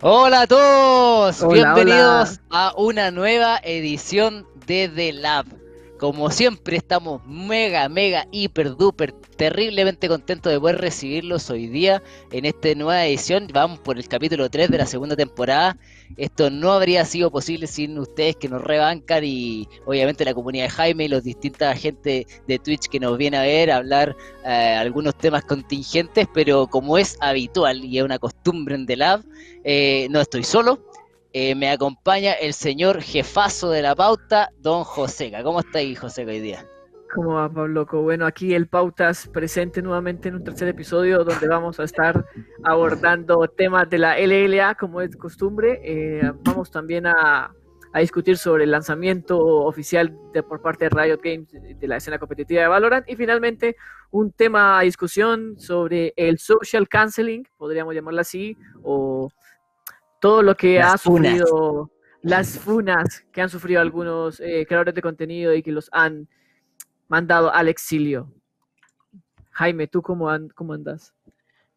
Hola a todos, bienvenidos a una nueva edición de The Lab. Como siempre estamos mega, mega, hiper, duper, terriblemente contentos de poder recibirlos hoy día en esta nueva edición. Vamos por el capítulo 3 de la segunda temporada. Esto no habría sido posible sin ustedes que nos rebancan y obviamente la comunidad de Jaime y los distintas gente de Twitch que nos viene a ver, a hablar eh, algunos temas contingentes, pero como es habitual y es una costumbre en The Lab, eh, no estoy solo eh, me acompaña el señor jefazo de la pauta, don Joseca. ¿Cómo está ahí, Joseca, hoy día? ¿Cómo va, Pablo? Bueno, aquí el Pautas presente nuevamente en un tercer episodio donde vamos a estar abordando temas de la LLA como es costumbre. Eh, vamos también a, discutir sobre el lanzamiento oficial de, por parte de Riot Games de la escena competitiva de Valorant y finalmente un tema a discusión sobre el social canceling, podríamos llamarlo así, o todo lo que ha sufrido, las funas que han sufrido algunos eh, creadores de contenido y que los han mandado al exilio. Jaime, ¿tú cómo, cómo andas?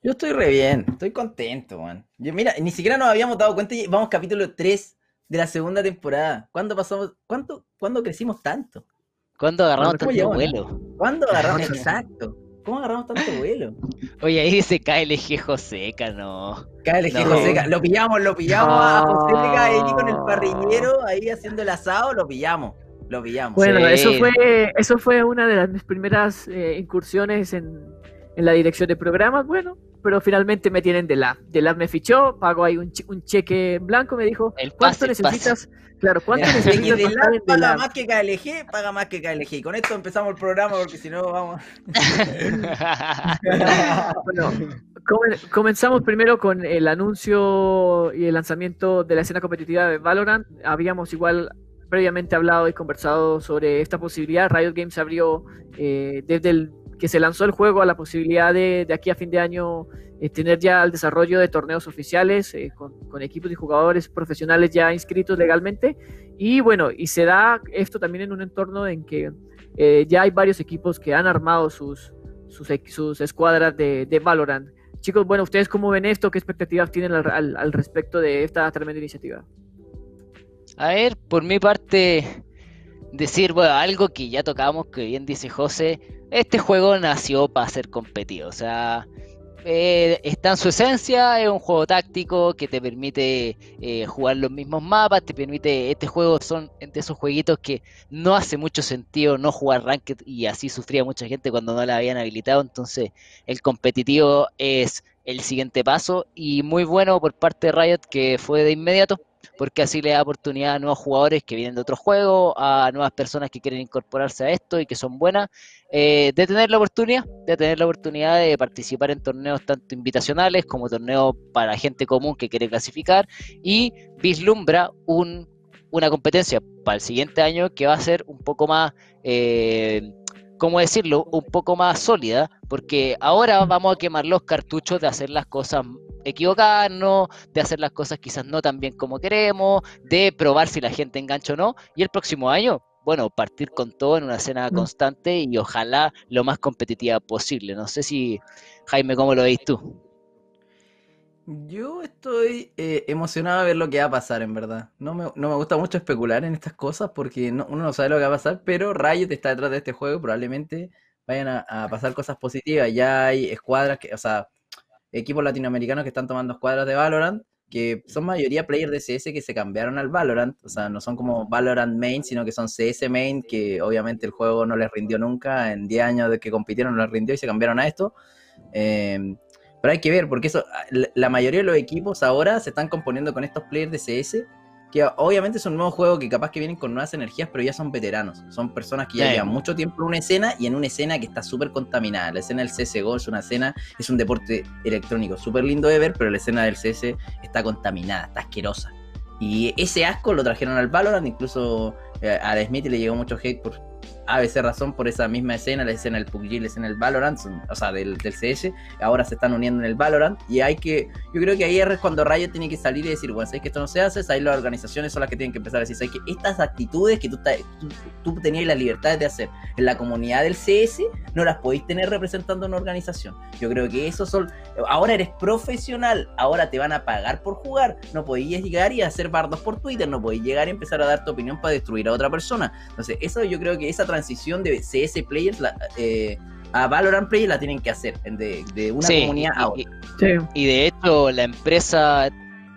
Yo estoy re bien, estoy contento, man. Yo, mira, ni siquiera nos habíamos dado cuenta y vamos capítulo 3 de la segunda temporada. ¿Cuándo pasamos, cuánto, cuándo crecimos tanto? ¿Cuándo agarramos tanto vuelo? ¿Cuándo agarramos, exacto? ¿Cómo agarramos tanto vuelo? Oye, ahí dice KLG Joseca, no. KLG Joseca, lo pillamos, lo pillamos a Joseca ahí con el parrillero, ahí haciendo el asado, lo pillamos. Lo pillamos. Bueno, eso fue, eso fue una de las mis primeras eh, incursiones en, en la dirección de programas. Bueno, pero finalmente me tienen de la. De la me fichó, pago ahí un, un cheque en blanco, me dijo, ¿cuánto necesitas? Claro, ¿cuánto necesitas? De la, paga más que KLG, paga más que KLG. Con esto empezamos el programa porque si no vamos. bueno, comenzamos primero con el anuncio y el lanzamiento de la escena competitiva de Valorant. Habíamos igual previamente hablado y conversado sobre esta posibilidad. Riot Games abrió eh, desde el que se lanzó el juego a la posibilidad de, de aquí a fin de año eh, tener ya el desarrollo de torneos oficiales eh, con, equipos y jugadores profesionales ya inscritos legalmente. Y bueno, y se da esto también en un entorno en que eh, ya hay varios equipos que han armado sus, sus, sus escuadras de, de, Valorant. Chicos, bueno, ¿ustedes cómo ven esto? ¿Qué expectativas tienen al respecto de esta tremenda iniciativa? A ver, por mi parte, decir, bueno, algo que ya tocamos, que bien dice José, este juego nació para ser competido, o sea, eh, está en su esencia, es un juego táctico que te permite eh, jugar los mismos mapas, te permite, este juego son de esos jueguitos que no hace mucho sentido no jugar Ranked y así sufría mucha gente cuando no la habían habilitado, entonces el competitivo es el siguiente paso y muy bueno por parte de Riot que fue de inmediato porque así le da oportunidad a nuevos jugadores que vienen de otros juegos, a nuevas personas que quieren incorporarse a esto y que son buenas, eh, de tener la oportunidad, de tener la oportunidad de participar en torneos tanto invitacionales como torneos para gente común que quiere clasificar y vislumbra un, una competencia para el siguiente año que va a ser un poco más... Eh, ¿cómo decirlo?, un poco más sólida, porque ahora vamos a quemar los cartuchos de hacer las cosas equivocarnos, de hacer las cosas quizás no tan bien como queremos, de probar si la gente engancha o no, y el próximo año, bueno, partir con todo en una escena constante y ojalá lo más competitiva posible. No sé si, Jaime, ¿cómo lo veis tú? Yo estoy eh, emocionado a ver lo que va a pasar, en verdad. No me, no me gusta mucho especular en estas cosas porque uno no sabe lo que va a pasar, pero Riot está detrás de este juego, probablemente vayan a, pasar cosas positivas. Ya hay escuadras, que, o sea, equipos latinoamericanos que están tomando escuadras de Valorant, que son mayoría players de CS que se cambiaron al Valorant, o sea, no son como Valorant main, sino que son CS main, que obviamente el juego no les rindió nunca, en 10 años de que compitieron no les rindió y se cambiaron a esto. Eh, pero hay que ver, porque eso, la mayoría de los equipos ahora se están componiendo con estos players de CS, que obviamente es un nuevo juego que capaz que vienen con nuevas energías, pero ya son veteranos. Son personas que ya llevan mucho tiempo en una escena y en una escena que está súper contaminada. La escena del CSGO es una escena, es un deporte electrónico súper lindo de ver, pero la escena del CS está contaminada, está asquerosa. Y ese asco lo trajeron al Valorant, incluso eh, a Smith le llegó mucho hate por ABC razón por esa misma escena, la escena del PUBG, la escena del Valorant, o sea, del, del, CS, ahora se están uniendo en el Valorant y hay que, yo creo que ahí es cuando Riot tiene que salir y decir, bueno, sabes que esto no se hace, ahí las organizaciones son las que tienen que empezar a decir, sabes que estas actitudes que tú, tú, tenías la libertad de hacer en la comunidad del CS, no las podéis tener representando una organización. Yo creo que eso son, ahora eres profesional, ahora te van a pagar por jugar, no podías llegar y hacer bardos por Twitter, no podéis llegar y empezar a dar tu opinión para destruir a otra persona. Entonces, eso yo creo que esa transición de CS players eh, a Valorant players la tienen que hacer de, una comunidad a otra. Y, de hecho, la empresa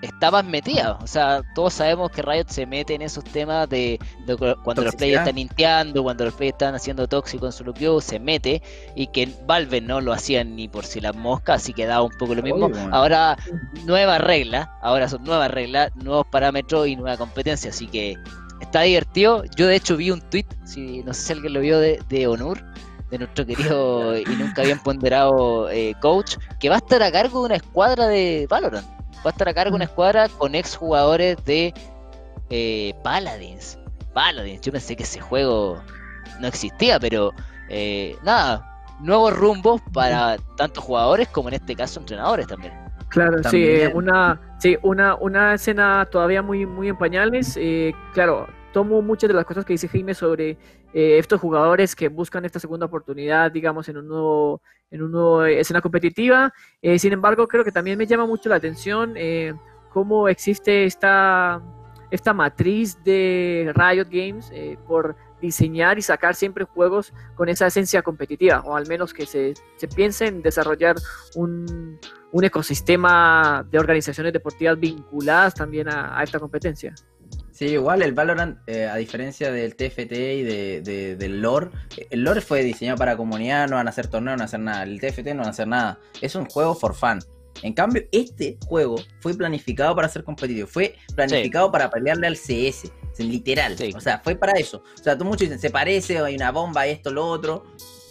estaba metida. O sea, todos sabemos que Riot se mete en esos temas de, cuando los players están ninteando, cuando los players están haciendo tóxico en su loop se mete. Y que Valve no lo hacían ni por si las moscas, así que daba un poco lo mismo. Ahora, nueva regla, ahora son nuevas reglas, nuevos parámetros y nueva competencia. Así que está divertido. Yo de hecho vi un tweet, si no sé si alguien lo vio de, de Onur, de nuestro querido y nunca bien ponderado eh, coach, que va a estar a cargo de una escuadra de Valorant. Va a estar a cargo de una escuadra con ex jugadores de eh, Paladins. Paladins, yo pensé que ese juego no existía, pero eh, nada, nuevos rumbos para tanto jugadores como en este caso entrenadores también. Claro, sí, una, sí, una, una escena todavía muy, muy en pañales. claro, tomo muchas de las cosas que dice Jaime sobre eh, estos jugadores que buscan esta segunda oportunidad, digamos, en un nuevo, en una nueva escena competitiva. Eh, sin embargo, creo que también me llama mucho la atención eh, cómo existe esta, esta matriz de Riot Games por diseñar y sacar siempre juegos con esa esencia competitiva, o al menos que se, se piense en desarrollar un, un, ecosistema de organizaciones deportivas vinculadas también a esta competencia. Sí, igual el Valorant, eh, a diferencia del TFT y de, del lore, el lore fue diseñado para comunidad, no van a hacer torneos, no van a hacer nada. El TFT no van a hacer nada. Es un juego for fun. En cambio, este juego fue planificado para ser competitivo. Fue planificado para pelearle al CS. Literal. O sea, fue para eso. O sea, tú muchos dicen, se parece, hay una bomba, esto, lo otro.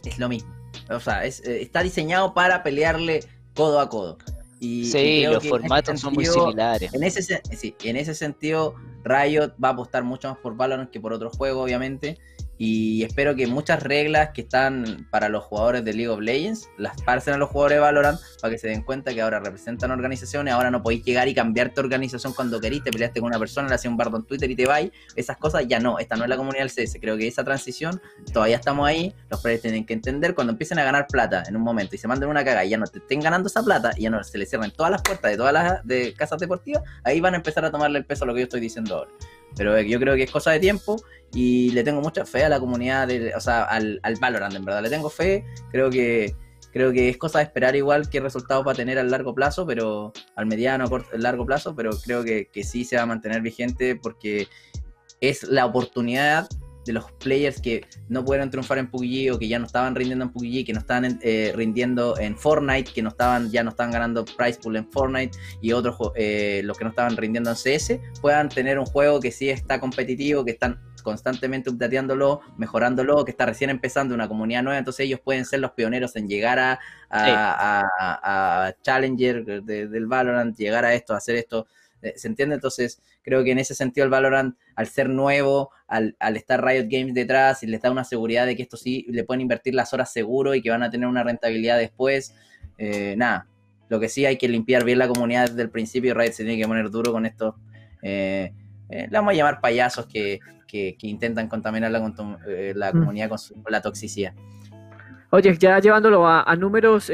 Es lo mismo. O sea, es, eh, está diseñado para pelearle codo a codo. Y, sí, los formatos son muy similares. En ese, sí, en ese sentido, Riot va a apostar mucho más por Valorant que por otros juegos, obviamente. Y espero que muchas reglas que están para los jugadores de League of Legends las pasen a los jugadores de Valorant para que se den cuenta que ahora representan organizaciones, ahora no podéis llegar y cambiar tu organización cuando querís, te peleaste con una persona, le hacías un bardo en Twitter y te vais, esas cosas ya no, esta no es la comunidad del CS, creo que esa transición todavía estamos ahí, los players tienen que entender cuando empiecen a ganar plata en un momento y se manden una caga y ya no te estén ganando esa plata y ya no se les cierren todas las puertas de todas las de casas deportivas, ahí van a empezar a tomarle el peso a lo que yo estoy diciendo ahora. Pero yo creo que es cosa de tiempo y le tengo mucha fe a la comunidad, o sea, al, al Valorant, en verdad. Le tengo fe, creo que creo que es cosa de esperar igual qué resultados va a tener a largo plazo, pero al mediano, corto, largo plazo, pero creo que, que sí se va a mantener vigente porque es la oportunidad de los players que no pudieron triunfar en PUBG o que ya no estaban rindiendo en PUBG, que no estaban eh, rindiendo en Fortnite, que no estaban, ya no estaban ganando price pool en Fortnite y otros eh, los que no estaban rindiendo en CS, puedan tener un juego que sí está competitivo, que están constantemente updateándolo, mejorándolo, que está recién empezando una comunidad nueva, entonces ellos pueden ser los pioneros en llegar a, a, Challenger del Valorant, llegar a esto, hacer esto. Eh, ¿Se entiende? Entonces, creo que en ese sentido el Valorant, al ser nuevo, al, estar Riot Games detrás y les da una seguridad de que esto sí le pueden invertir las horas seguro y que van a tener una rentabilidad después, eh, nada. Lo que sí hay que limpiar bien la comunidad desde el principio. Riot se tiene que poner duro con esto. Eh, le vamos a llamar payasos que, intentan contaminar la, la mm. comunidad con, la toxicidad. Oye, ya llevándolo a, números,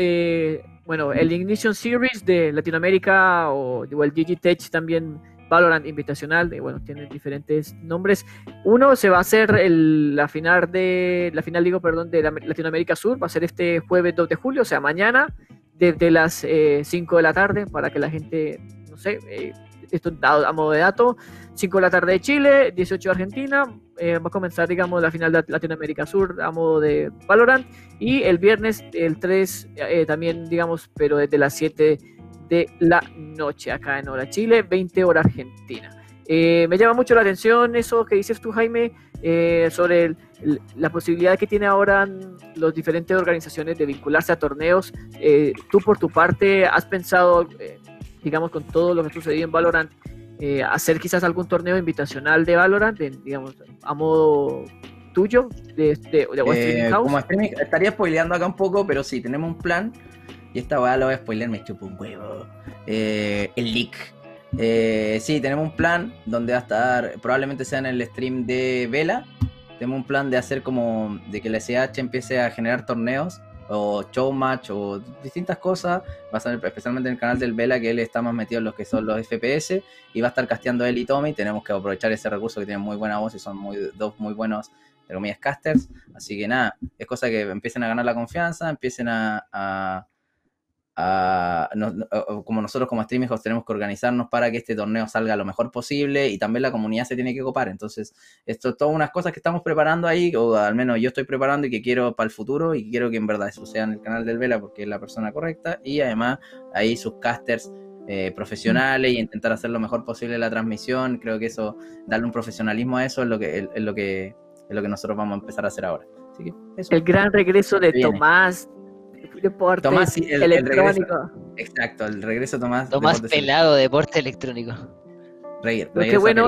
bueno, el Ignition Series de Latinoamérica o, el Digitech también Valorant Invitacional, de, bueno, tiene diferentes nombres. Uno se va a hacer el, la final de la final digo, perdón, de Latinoamérica Sur, va a ser este jueves 2 de julio, o sea, mañana desde las 5 eh, de la tarde para que la gente, no sé, eh, esto a modo de dato, 5 de la tarde de Chile, 18 de Argentina, eh, va a comenzar, digamos, la final de Latinoamérica Sur a modo de Valorant, y el viernes, el 3, eh, también, digamos, pero desde las 7 de la noche, acá en hora Chile, 20 hora Argentina. Eh, me llama mucho la atención eso que dices tú, Jaime, sobre la posibilidad que tiene ahora las diferentes organizaciones de vincularse a torneos. tú, por tu parte, has pensado digamos, con todo lo que sucedió en Valorant, eh, hacer quizás algún torneo invitacional de Valorant, digamos, a modo tuyo de, de, de eh, Como streaming, estaría spoileando acá un poco, pero sí, tenemos un plan. Y esta weá lo voy a spoilear, me chupo un huevo. Eh, el leak. Eh, sí, tenemos un plan donde va a estar, probablemente sea en el stream de Vela. Tenemos un plan de hacer como de que la SH empiece a generar torneos o showmatch o distintas cosas. Va a ser especialmente en el canal del Vela que él está más metido en los que son los FPS y va a estar casteando él y Tommy. Tenemos que aprovechar ese recurso que tienen muy buena voz y son muy, dos muy buenos entre comillas casters. Así que nada, es cosa que empiecen a ganar la confianza, empiecen a como nosotros como streamers tenemos que organizarnos para que este torneo salga lo mejor posible y también la comunidad se tiene que copar. Entonces, esto es todas unas cosas que estamos preparando ahí, o al menos yo estoy preparando y que quiero para el futuro y quiero que en verdad eso sea en el canal del Vela porque es la persona correcta y además ahí sus casters eh, profesionales y intentar hacer lo mejor posible la transmisión. Creo que eso, darle un profesionalismo a eso es lo que, es, lo que, es lo que nosotros vamos a empezar a hacer ahora. El gran regreso de Tomás deporte Tomás, el, electrónico. exacto, el regreso de Tomás. Tomás pelado, deporte electrónico. qué bueno,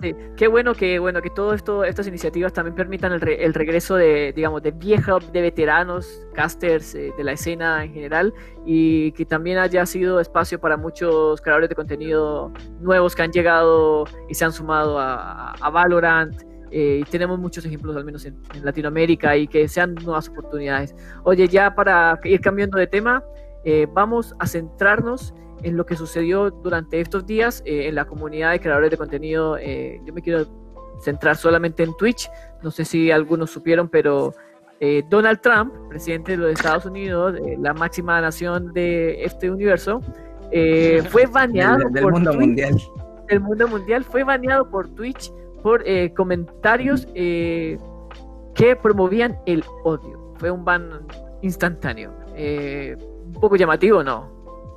que, qué bueno que bueno que todo esto, estas iniciativas también permitan el, regreso de digamos de viejos, de veteranos, casters eh, de la escena en general y que también haya sido espacio para muchos creadores de contenido nuevos que han llegado y se han sumado a, a Valorant eh, y tenemos muchos ejemplos, al menos en, Latinoamérica, y que sean nuevas oportunidades. Oye, ya para ir cambiando de tema, eh, vamos a centrarnos en lo que sucedió durante estos días eh, en la comunidad de creadores de contenido. yo me quiero centrar solamente en Twitch, no sé si algunos supieron, pero Donald Trump, presidente de los Estados Unidos, la máxima nación de este universo, fue baneado del, mundo mundial. El mundo mundial fue baneado por Twitch por eh, comentarios eh, que promovían el odio. Fue un ban instantáneo. Eh, un poco llamativo, ¿no?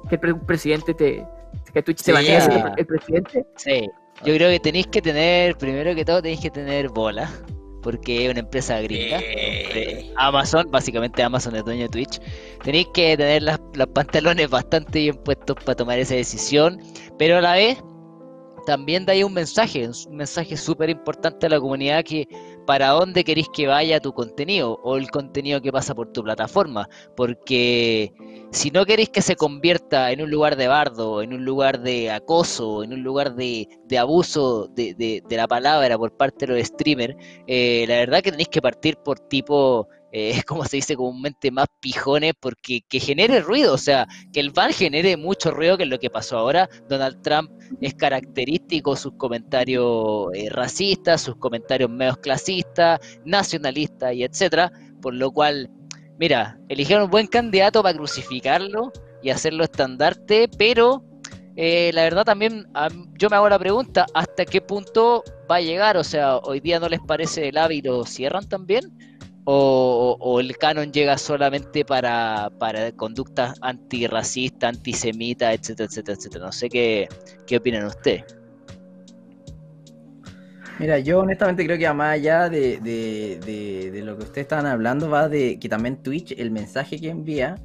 Que el presidente te. que Twitch te banee el, presidente. Sí. Yo creo que tenéis que tener, primero que todo, tenéis que tener bola porque es una empresa gringa. Amazon, básicamente Amazon es dueño de Twitch. Tenéis que tener las, los pantalones bastante bien puestos para tomar esa decisión, pero a la vez también da ahí un mensaje, un mensaje súper importante a la comunidad que para dónde queréis que vaya tu contenido o el contenido que pasa por tu plataforma, porque si no queréis que se convierta en un lugar de bardo, en un lugar de acoso, en un lugar de, abuso de, la palabra por parte de los streamers, eh, la verdad que tenéis que partir por tipo eh, como se dice comúnmente, más pijones porque que genere ruido, o sea, que el ban genere mucho ruido, que es lo que pasó ahora. Donald Trump es característico sus comentarios eh, racistas, sus comentarios medios clasistas, nacionalistas y etcétera, por lo cual, mira, eligieron un buen candidato para crucificarlo y hacerlo estandarte, pero eh, la verdad también yo me hago la pregunta, ¿hasta qué punto va a llegar? O sea, hoy día no les parece el hábito, cierran también o, el canon llega solamente para, para conductas antirracistas, antisemitas, etcétera, etcétera, etcétera. No sé qué, qué opinan ustedes. Mira, yo honestamente creo que más allá de, de, de, lo que ustedes estaban hablando, va de que también Twitch, el mensaje que envía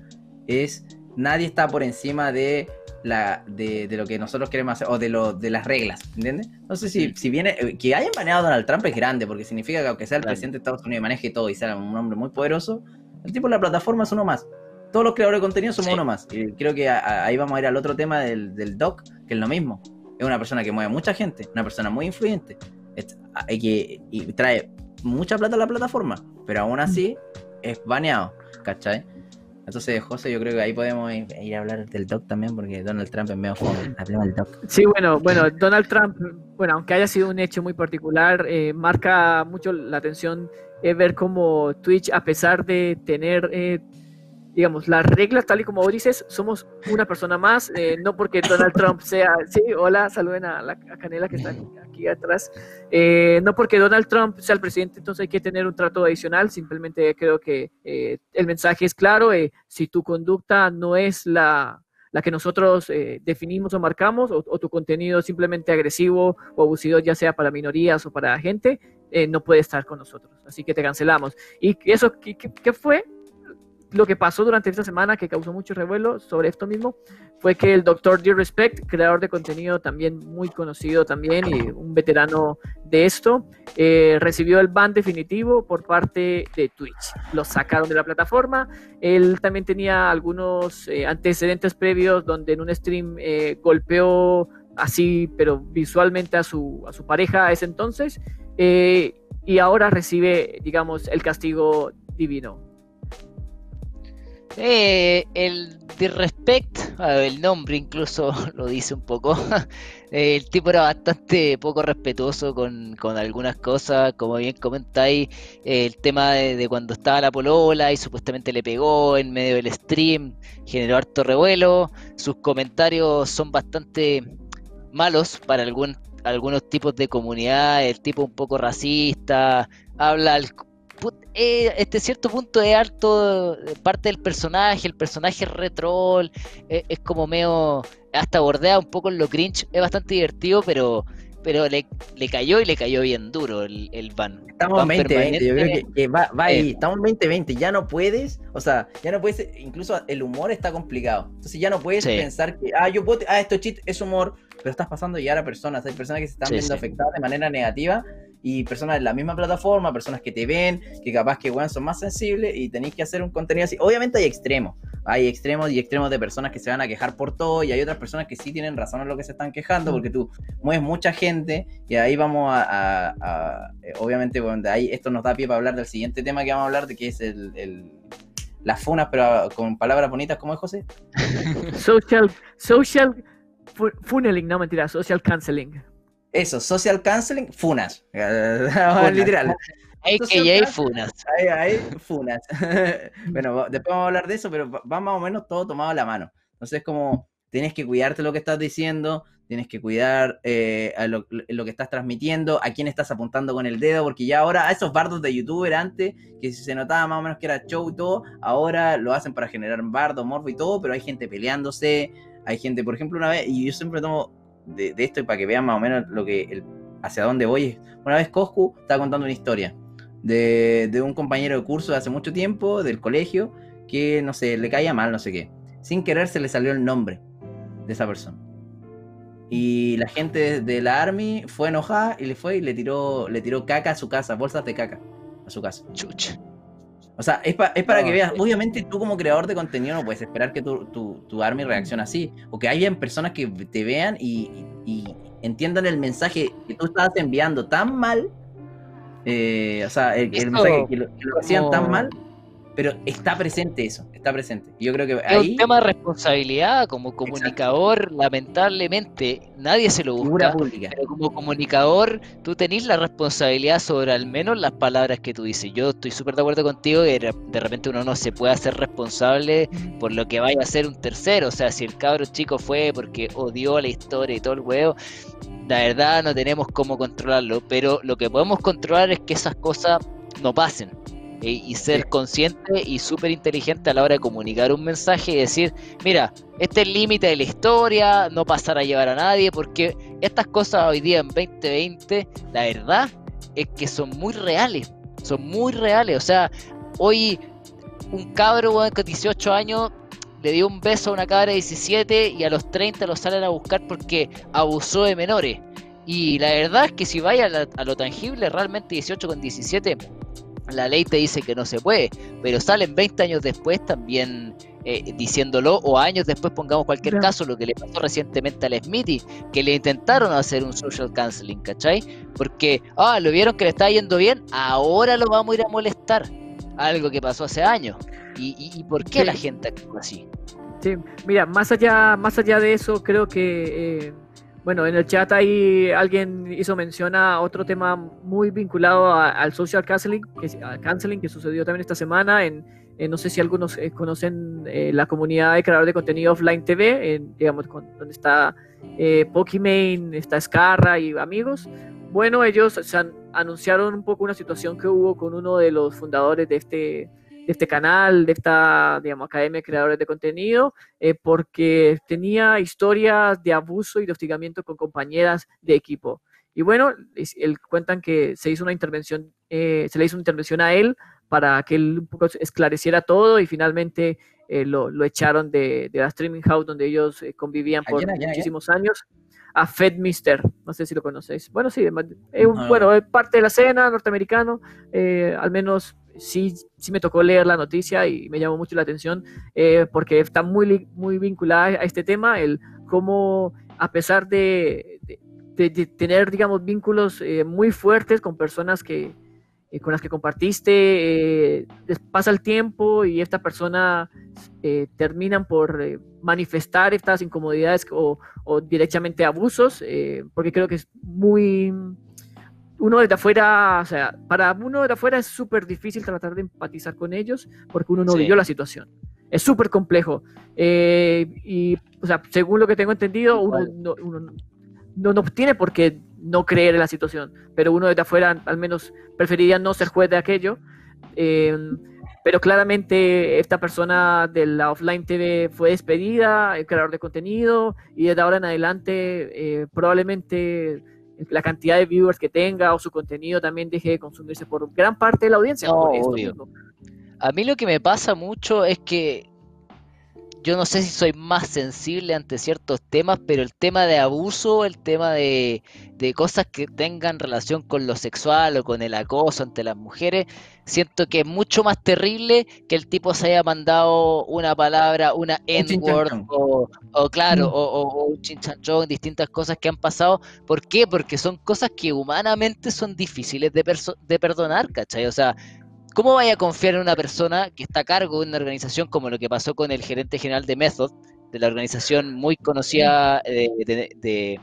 es nadie está por encima de la, de, lo que nosotros queremos hacer o de, lo, de las reglas, ¿entiendes? No sé si, si viene, eh, que hayan baneado a Donald Trump es grande, porque significa que aunque sea el presidente de Estados Unidos y maneje todo y sea un hombre muy poderoso, el tipo de la plataforma es uno más. Todos los creadores de contenido somos uno más. Y creo que ahí vamos a ir al otro tema del, del doc, que es lo mismo. Es una persona que mueve a mucha gente, una persona muy influyente, hay que, y trae mucha plata a la plataforma, pero aún así es baneado, ¿cachai? Entonces, José, yo creo que ahí podemos ir, a hablar del doc también, porque Donald Trump es medio joven. Hablemos del doc. Sí, bueno, bueno, Donald Trump, bueno, aunque haya sido un hecho muy particular, eh, marca mucho la atención eh, ver cómo Twitch, a pesar de tener eh, digamos, las reglas, tal y como vos dices, somos una persona más, eh, no porque Donald Trump sea, sí, hola, saluden a, la, Canela que está aquí, atrás, eh, no porque Donald Trump sea el presidente, entonces hay que tener un trato adicional, simplemente creo que eh, el mensaje es claro, si tu conducta no es la, la que nosotros definimos o marcamos, o, tu contenido simplemente agresivo o abusivo, ya sea para minorías o para gente, no puede estar con nosotros. Así que te cancelamos. ¿Y eso qué, qué fue? Lo que pasó durante esta semana que causó mucho revuelo sobre esto mismo fue que el doctor D. Respect, creador de contenido también muy conocido también y un veterano de esto, eh, recibió el ban definitivo por parte de Twitch. Lo sacaron de la plataforma. Él también tenía algunos eh, antecedentes previos donde en un stream eh, golpeó así, pero visualmente a su, a su pareja a ese entonces. y ahora recibe, digamos, el castigo divino. Eh, el Disrespect, el nombre incluso lo dice un poco. el tipo era bastante poco respetuoso con, algunas cosas, como bien comentáis, el tema de, cuando estaba la polola y supuestamente le pegó en medio del stream, generó harto revuelo. Sus comentarios son bastante malos para algún, algunos tipos de comunidad, el tipo un poco racista, habla al eh, este cierto punto es alto parte del personaje, el personaje es retrol, eh, es como medio, hasta bordea un poco en lo cringe, es bastante divertido, pero pero le, cayó y le cayó bien duro el, el ban. Estamos en 2020, yo creo que, va, ahí, estamos en 2020, ya no puedes, o sea, ya no puedes, incluso el humor está complicado, entonces ya no puedes pensar que, ah, yo puedo, ah, esto es es humor, pero estás pasando ya a personas, hay personas que se están viendo afectadas de manera negativa y personas de la misma plataforma, personas que te ven, que capaz que bueno, son más sensibles y tenéis que hacer un contenido así. Obviamente hay extremos, hay extremos y extremos de personas que se van a quejar por todo y hay otras personas que sí tienen razón en lo que se están quejando porque tú mueves mucha gente y ahí vamos a, eh, obviamente, bueno, ahí esto nos da pie para hablar del siguiente tema que vamos a hablar de que es el, las funas, pero con palabras bonitas, ¿cómo es José? social, social funneling, no mentira, social canceling. Eso, social canceling, funas. Literal. Hay que hay funas. Hay, funas. bueno, después vamos a hablar de eso, pero va más o menos todo tomado a la mano. Entonces, como tienes que cuidarte lo que estás diciendo, tienes que cuidar eh, lo, que estás transmitiendo, a quién estás apuntando con el dedo, porque ya ahora a esos bardos de youtuber antes, que se notaba más o menos que era show y todo, ahora lo hacen para generar bardo, morbo y todo, pero hay gente peleándose, hay gente, por ejemplo, una vez, y yo siempre tomo de, esto y para que vean más o menos lo que hacia dónde voy. Una vez Coscu estaba contando una historia de, un compañero de curso de hace mucho tiempo, del colegio, que no sé, le caía mal, no sé qué. Sin querer se le salió el nombre de esa persona. Y la gente de la Army fue enojada y le fue y le tiró, le tiró caca a su casa, bolsas de caca a su casa. Chucha. O sea, es, para que veas, obviamente tú como creador de contenido no puedes esperar que tu, tu, army reaccione así, o que hayan personas que te vean y, entiendan el mensaje que tú estabas enviando tan mal, eh, o sea, el, mensaje que lo, hacían tan mal, pero está presente eso, está presente. Yo creo que ahí... Es un tema de responsabilidad como comunicador, lamentablemente, nadie se lo busca. Pero como comunicador, tú tenés la responsabilidad sobre al menos las palabras que tú dices. Yo estoy súper de acuerdo contigo que de repente uno no se puede hacer responsable por lo que vaya a hacer un tercero. O sea, si el cabro chico fue porque odió la historia y todo el huevo, la verdad no tenemos cómo controlarlo. Pero lo que podemos controlar es que esas cosas no pasen y ser consciente y súper inteligente a la hora de comunicar un mensaje y decir, mira, este es el límite de la historia, no pasar a llevar a nadie, porque estas cosas hoy día en 2020, la verdad es que son muy reales, son muy reales, o sea, hoy un cabro con 18 años le dio un beso a una cabra de 17 y a los 30 lo salen a buscar porque abusó de menores. Y la verdad es que si vaya a, a lo tangible, realmente 18 con 17 la ley te dice que no se puede, pero salen 20 años después también eh, diciéndolo, o años después, pongamos cualquier caso, lo que le pasó recientemente al Smithy, que le intentaron hacer un social canceling, ¿cachai? Porque, ah, lo vieron que le estaba yendo bien, ahora lo vamos a ir a molestar. Algo que pasó hace años. ¿Y, por qué la gente actúa así? Sí, mira, más allá, más allá de eso, creo que eh, bueno, en el chat ahí alguien hizo mención a otro tema muy vinculado al social canceling que, canceling que sucedió también esta semana. En, no sé si algunos eh, conocen eh, la comunidad de creadores de contenido offline TV, en, digamos, donde está eh, Pokimane, está Scarra y amigos. Bueno, ellos anunciaron un poco una situación que hubo con uno de los fundadores de este de este canal, de esta, digamos, Academia de Creadores de Contenido, eh, porque tenía historias de abuso y de hostigamiento con compañeras de equipo. Y bueno, él, cuentan que se hizo una intervención, eh, se le hizo una intervención a él para que él un poco esclareciera todo y finalmente eh, lo, lo, echaron de, de, la streaming house donde ellos convivían por muchísimos años. a Fed Mister, no sé si lo conocéis. Bueno, sí, es un, bueno, es parte de la escena norteamericano, eh, al menos sí, sí me tocó leer la noticia y me llamó mucho la atención eh, porque está muy, muy vinculada a este tema, el cómo a pesar de, tener, digamos, vínculos eh, muy fuertes con personas que, eh, con las que compartiste, pasa el tiempo y esta persona terminan por manifestar estas incomodidades o, o directamente abusos, porque creo que es muy uno desde afuera, o sea, para uno desde afuera es súper difícil tratar de empatizar con ellos porque uno no vivió la situación. Es súper complejo. Eh, y, o sea, según lo que tengo entendido, uno, no, no, tiene por qué no creer en la situación, pero uno desde afuera al menos preferiría no ser juez de aquello. Eh, pero claramente esta persona de la offline TV fue despedida, el creador de contenido, y desde ahora en adelante eh, probablemente la cantidad de viewers que tenga o su contenido también deje de consumirse por gran parte de la audiencia. A mí lo que me pasa mucho es que yo no sé si soy más sensible ante ciertos temas, pero el tema de abuso, el tema de, cosas que tengan relación con lo sexual o con el acoso ante las mujeres, siento que es mucho más terrible que el tipo se haya mandado una palabra, una N-word o, claro, mm. o, un chinchanchón, distintas cosas que han pasado. ¿Por qué? Porque son cosas que humanamente son difíciles de, de perdonar, ¿cachai? O sea, ¿Cómo vaya a confiar en una persona que está a cargo de una organización como lo que pasó con el gerente general de Method, de la organización muy conocida de,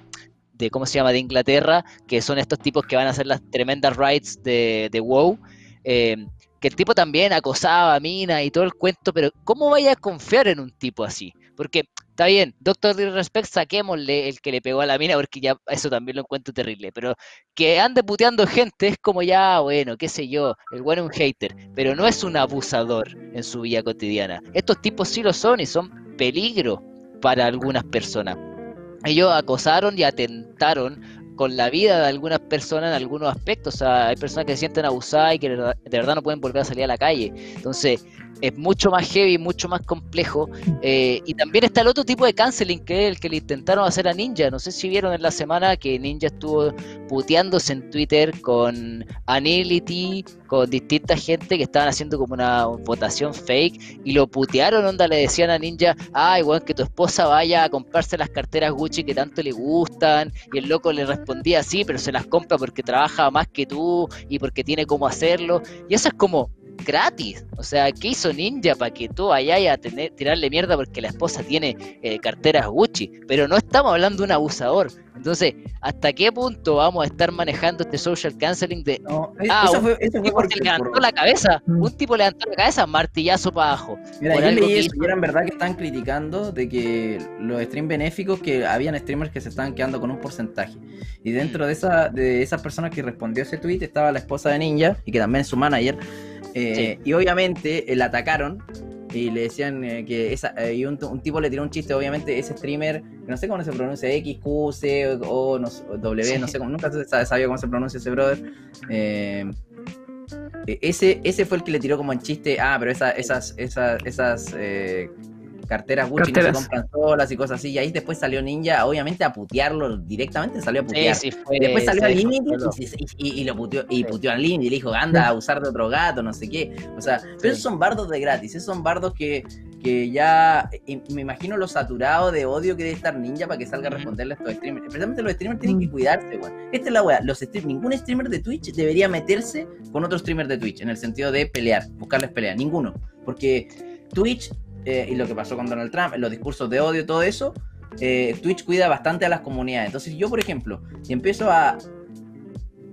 ¿cómo se llama?, de Inglaterra, que son estos tipos que van a hacer las tremendas rights de, WoW, eh, que el tipo también acosaba a Mina y todo el cuento, pero ¿cómo vaya a confiar en un tipo así? Porque Está bien, Doctor Disrespect, saquémosle el que le pegó a la mina, porque ya eso también lo encuentro terrible. Pero que ande puteando gente es como ya, bueno, qué sé yo, el bueno es un hater, pero no es un abusador en su vida cotidiana. Estos tipos sí lo son y son peligro para algunas personas. Ellos acosaron y atentaron con la vida de algunas personas en algunos aspectos. O sea, hay personas que se sienten abusadas y que de verdad no pueden volver a salir a la calle. Entonces, es mucho más heavy, mucho más complejo. Eh, y también está el otro tipo de canceling que es el que le intentaron hacer a Ninja. No sé si vieron en la semana que Ninja estuvo puteándose en Twitter con Anility, con distinta gente que estaban haciendo como una votación fake y lo putearon, onda, le decían a Ninja, ay, weón, que tu esposa vaya a comprarse las carteras Gucci que tanto le gustan. Y el loco le respondía, sí, pero se las compra porque trabaja más que tú y porque tiene cómo hacerlo. Y eso es como, gratis. O sea, ¿qué hizo Ninja para que tú vayas a tener, tirarle mierda porque la esposa tiene eh, carteras Gucci? Pero no estamos hablando de un abusador. Entonces, ¿hasta qué punto vamos a estar manejando este social canceling de... ah, eso fue, un tipo le levantó la cabeza, mm. un tipo levantó la cabeza, martillazo para abajo. Mira, yo leí eso y eran verdad que están criticando de que los streams benéficos, que habían streamers que se estaban quedando con un porcentaje. Y dentro de, esa, de esas personas que respondió ese tweet estaba la esposa de Ninja, y que también es su manager, eh, y obviamente eh, la atacaron y le decían eh, que esa, y un, tipo le tiró un chiste, obviamente ese streamer, que no sé cómo se pronuncia, X, Q, C o, no, W, no sé cómo, nunca sabía cómo se pronuncia ese brother. ese, ese fue el que le tiró como en chiste, ah, pero esa, esas, esas, esas carteras Gucci no se compran solas y cosas así. Y ahí después salió Ninja, obviamente, a putearlo directamente, salió a putear. después salió al límite y, lo puteó, y puteó al límite y le dijo, anda a usar de otro gato, no sé qué. O sea, pero esos son bardos de gratis, esos son bardos que, que ya me imagino lo saturado de odio que debe estar Ninja para que salga a responderle a estos streamers. Especialmente los streamers tienen que mm. cuidarse, weón. Esta es la weá. Los ningún streamer de Twitch debería meterse con otro streamer de Twitch en el sentido de pelear, buscarles pelea. Ninguno. Porque Twitch eh, y lo que pasó con Donald Trump, los discursos de odio, todo eso, eh, Twitch cuida bastante a las comunidades. Entonces yo, por ejemplo, si empiezo a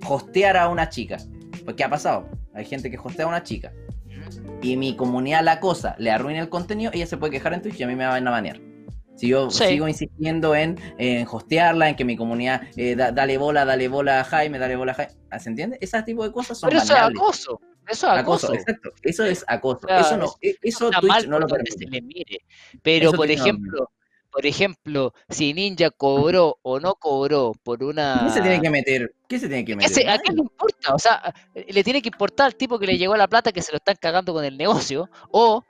hostear a una chica, pues ¿qué ha pasado? Hay gente que hostea a una chica y mi comunidad la cosa le arruina el contenido, ella se puede quejar en Twitch y a mí me van a banear. Si yo sigo insistiendo en, en, hostearla, en que mi comunidad eh, dale bola, dale bola a Jaime, dale bola a Jaime, ¿se entiende? Ese tipo de cosas son Pero eso es acoso. Eso es acoso. Exacto, eso es acoso. eso no, e, eso Twitch no lo permite. le mire. Pero, por ejemplo, por ejemplo, si Ninja cobró o no cobró por una. ¿Qué se tiene que meter? ¿Qué se tiene que meter? ¿A qué le importa? O sea, le tiene que importar al tipo que le llegó la plata que se lo están cagando con el negocio, o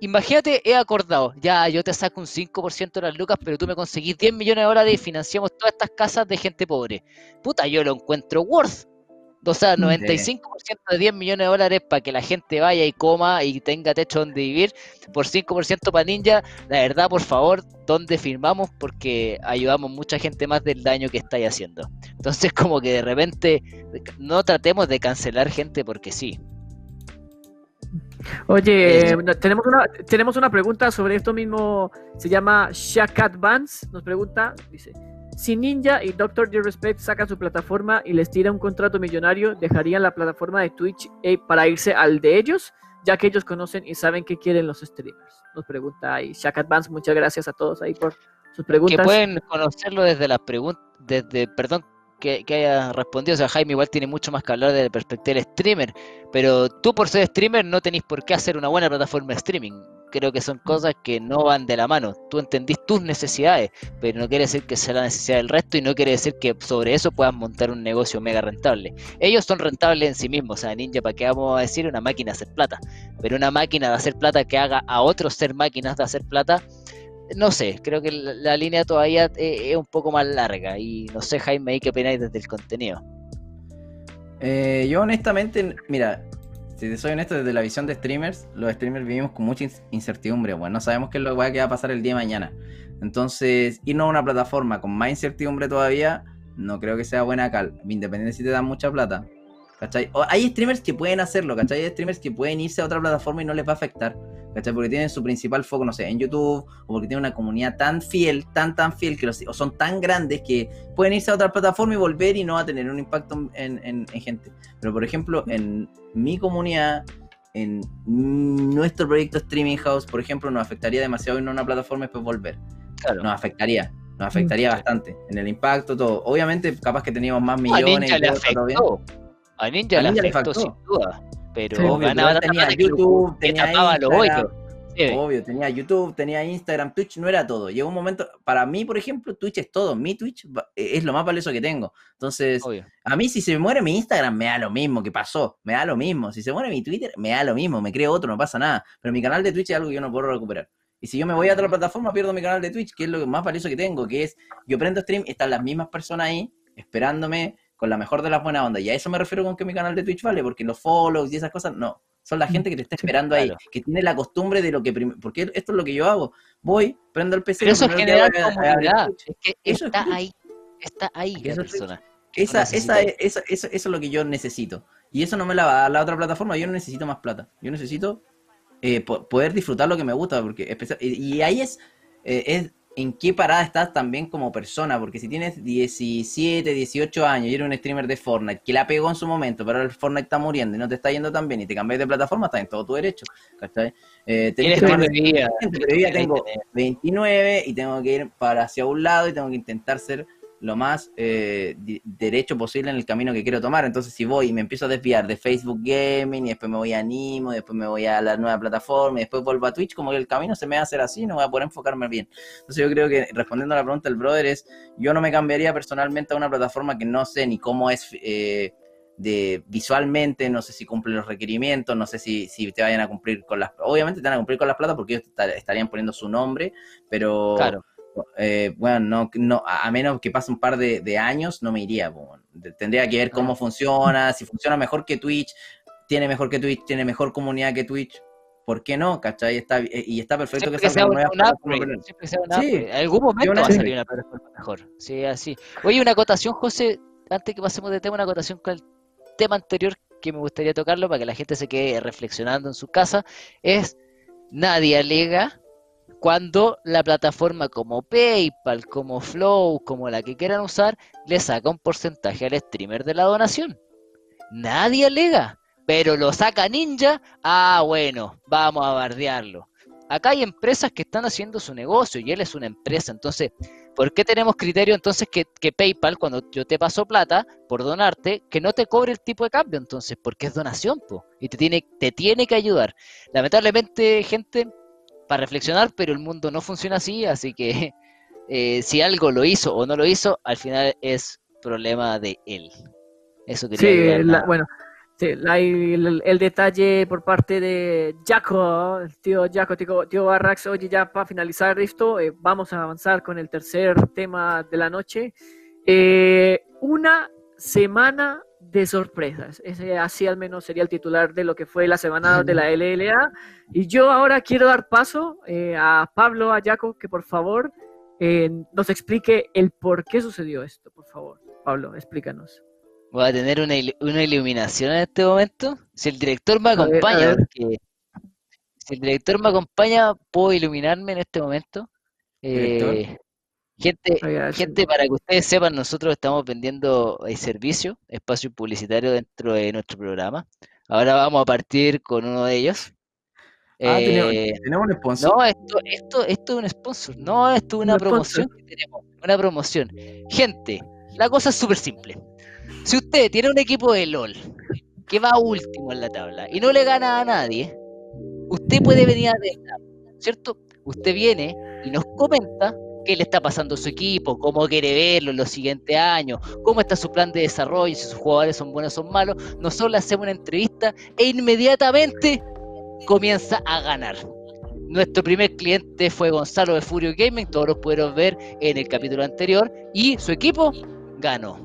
imagínate, he acordado, ya yo te saco un 5% de las lucas, pero tú me conseguís 10 millones de dólares y financiamos todas estas casas de gente pobre. Puta, yo lo encuentro worth. O sea, 95% de 10 millones de dólares para que la gente vaya y coma y tenga techo donde vivir, por 5% para Ninja, la verdad, por favor, ¿dónde firmamos? Porque ayudamos mucha gente más del daño que estáis haciendo. Entonces, como que de repente, no tratemos de cancelar gente porque sí. Oye, tenemos una, tenemos una pregunta sobre esto mismo. Se llama Shakat Vance. Nos pregunta, dice: Si Ninja y Doctor Disrespect sacan su plataforma y les tira un contrato millonario, ¿dejarían la plataforma de Twitch eh, para irse al de ellos? Ya que ellos conocen y saben qué quieren los streamers. Nos pregunta ahí Shakat Vance. Muchas gracias a todos ahí por sus preguntas. Que pueden conocerlo desde las preguntas, desde, perdón, que, haya respondido. O sea, Jaime igual tiene mucho más que hablar de la perspectiva del streamer, pero tú por ser streamer no tenés por qué hacer una buena plataforma de streaming. Creo que son cosas que no van de la mano. Tú entendís tus necesidades, pero no quiere decir que sea la necesidad del resto y no quiere decir que sobre eso puedas montar un negocio mega rentable. Ellos son rentables en sí mismos. O sea, Ninja, ¿para qué vamos a decir una máquina de hacer plata? Pero una máquina de hacer plata que haga a otros ser máquinas de hacer plata, no sé, creo que la, línea todavía eh, es un poco más larga y no sé, Jaime, qué opináis desde el contenido? Eh, yo honestamente, mira, si te soy honesto, desde la visión de streamers, los streamers vivimos con mucha incertidumbre, bueno, no sabemos qué es lo que va a pasar el día de mañana. Entonces, irnos a una plataforma con más incertidumbre todavía, no creo que sea buena cal, independiente si te dan mucha plata. ¿Cachai? hay streamers que pueden hacerlo, ¿cachai? Hay streamers que pueden irse a otra plataforma y no les va a afectar. ¿cachai? Porque tienen su principal foco, no sé, en YouTube, o porque tienen una comunidad tan fiel, tan, tan fiel, que o son tan grandes que pueden irse a otra plataforma y volver y no va a tener un impacto en, gente. Pero, por ejemplo, en mi comunidad, en nuestro proyecto Streaming House, por ejemplo, nos afectaría demasiado irnos a una plataforma y después volver. Claro. Nos afectaría. Nos afectaría bastante en el impacto, todo. Obviamente, capaz que teníamos más millones. A Ninja A Ninja, le afectó, sin duda pero tenía YouTube, tenía Instagram, Obvio, tenía YouTube, tenía Instagram, Twitch no era todo. Llegó un momento, para mí, por ejemplo, Twitch es todo. Mi Twitch e, es lo más valioso que tengo. Entonces, a mí si se me muere mi Instagram, me da lo mismo que pasó. Me da lo mismo. Si se muere mi Twitter, me da lo mismo. Me creo otro, no pasa nada. Pero mi canal de Twitch es algo que yo no puedo recuperar. Y si yo me voy a otra plataforma, pierdo mi canal de Twitch, que es lo más valioso que tengo, que es, yo prendo stream, están las mismas personas ahí, esperándome, con la mejor de las buenas ondas. Y a eso me refiero con que mi canal de Twitch vale, porque los follows y esas cosas, no. Son la mm, gente que te está esperando ahí, que tiene la costumbre de lo que... Porque esto es lo que yo hago. Voy, prendo el PC... Pero eso es generar comunidad. Es que eso está ahí. Está ahí la persona. Esa, esa, esa, eso, es lo que yo necesito. Y eso no me la va a dar la otra plataforma. Yo no necesito más plata. Yo necesito eh, poder disfrutar lo que me gusta. porque Y, ahí es, eh, es en qué parada estás también como persona, porque si tienes 17, 18 años y eres un streamer de Fortnite que la pegó en su momento, pero el Fortnite está muriendo y no te está yendo tan bien y te cambias de plataforma, estás en todo tu derecho. ¿cachai? Eh, tengo 29 y tengo que ir para hacia un lado y tengo que intentar ser lo más eh, derecho posible en el camino que quiero tomar. Entonces, si voy y me empiezo a desviar de Facebook Gaming, y después me voy a Animo, después me voy a la nueva plataforma, y después vuelvo a Twitch, como que el camino se me va a hacer así, no voy a poder enfocarme bien. Entonces, yo creo que respondiendo a la pregunta del brother es, yo no me cambiaría personalmente a una plataforma que no sé ni cómo es eh, de visualmente, no sé si cumple los requerimientos, no sé si, si te vayan a cumplir con las... Obviamente te van a cumplir con las plata porque ellos estarían poniendo su nombre, pero... Claro eh, bueno, no, no, a menos que pase un par de, años, no me iría. Tendría que ver cómo funciona, si funciona mejor que Twitch, tiene mejor que Twitch, tiene mejor comunidad que Twitch. ¿Por qué no? ¿Cachai? Está, eh, y está perfecto que, sea una Sí, en algún momento va a salir una plataforma mejor. Sí, así. Oye, una acotación, José, antes que pasemos de tema, una acotación con el tema anterior que me gustaría tocarlo para que la gente se quede reflexionando en su casa, es nadie alega cuando la plataforma como PayPal, como Flow, como la que quieran usar, le saca un porcentaje al streamer de la donación. Nadie alega, pero lo saca Ninja, ah, bueno, vamos a bardearlo. Acá hay empresas que están haciendo su negocio y él es una empresa, entonces, ¿por qué tenemos criterio entonces que, PayPal, cuando yo te paso plata por donarte, que no te cobre el tipo de cambio entonces? Porque es donación, y te tiene, te tiene que ayudar. Lamentablemente, gente, para reflexionar, pero el mundo no funciona así, así que eh, si algo lo hizo o no lo hizo, al final es problema de él. Eso quería Sí, bueno, Sí, el, el, detalle por parte de Jaco, el tío Jaco, tío, tío Barrax, oye, ya para finalizar esto, eh, vamos a avanzar con el tercer tema de la noche. Eh, una semana de sorpresas. Ese así al menos sería el titular de lo que fue la semana de la LLA. Y yo ahora quiero dar paso eh, a Pablo Ayaco que por favor nos explique el por qué sucedió esto. Por favor, Pablo, explícanos. Voy a tener una, iluminación en este momento. Si el director me acompaña, si el director me acompaña, puedo iluminarme en este momento. Eh, gente, gente, para que ustedes sepan, nosotros estamos vendiendo el servicio, espacio publicitario dentro de nuestro programa. Ahora vamos a partir con uno de ellos. Ah, eh, ¿tenemos, un sponsor. No, esto, esto, esto es un sponsor. No, esto es una promoción que tenemos. Una promoción. Gente, la cosa es súper simple. Si usted tiene un equipo de LOL que va último en la tabla y no le gana a nadie, usted puede venir a ¿cierto? Usted viene y nos comenta qué le está pasando a su equipo, cómo quiere verlo en los siguientes años, cómo está su plan de desarrollo, si sus jugadores son buenos o son malos. Nosotros le hacemos una entrevista e inmediatamente comienza a ganar. Nuestro primer cliente fue Gonzalo de Furio Gaming, todos lo pudieron ver en el capítulo anterior, y su equipo ganó.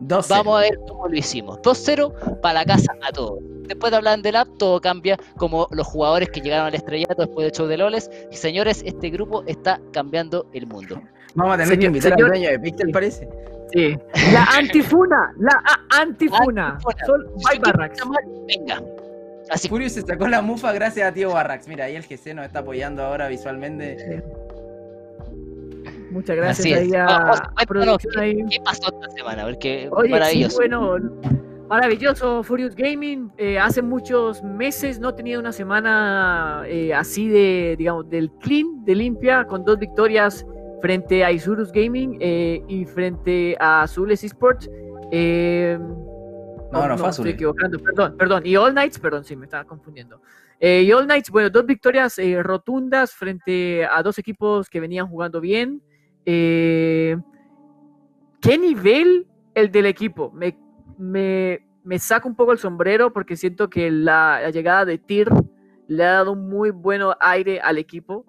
Vamos a ver cómo lo hicimos. 2-0 para la casa a todos. Después de hablar del app, todo cambia como los jugadores que llegaron al estrellato después del show de Loles. Y señores, este grupo está cambiando el mundo. Vamos a tener que invitar al dueño de Pixel, parece. Sí. La antifuna, la antifuna. Venga. Así. Furio se sacó la mufa gracias a Tío Barrax. Mira, ahí el GC nos está apoyando ahora visualmente. Muchas gracias ahí a, ¿qué, pasó esta semana? maravilloso. bueno, maravilloso Furious Gaming. Eh, hace muchos meses no tenía una semana eh, así de, digamos, del clean, de limpia, con dos victorias frente a Isurus Gaming eh, y frente a Azules Esports. no, no, no, estoy equivocando, perdón, perdón. Y All Knights, perdón, sí, me estaba confundiendo. y All Knights, bueno, dos victorias rotundas frente a dos equipos que venían jugando bien. ¿Qué nivel el del equipo? Me, me, saca un poco el sombrero porque siento que la, llegada de TIR le ha dado un muy buen aire al equipo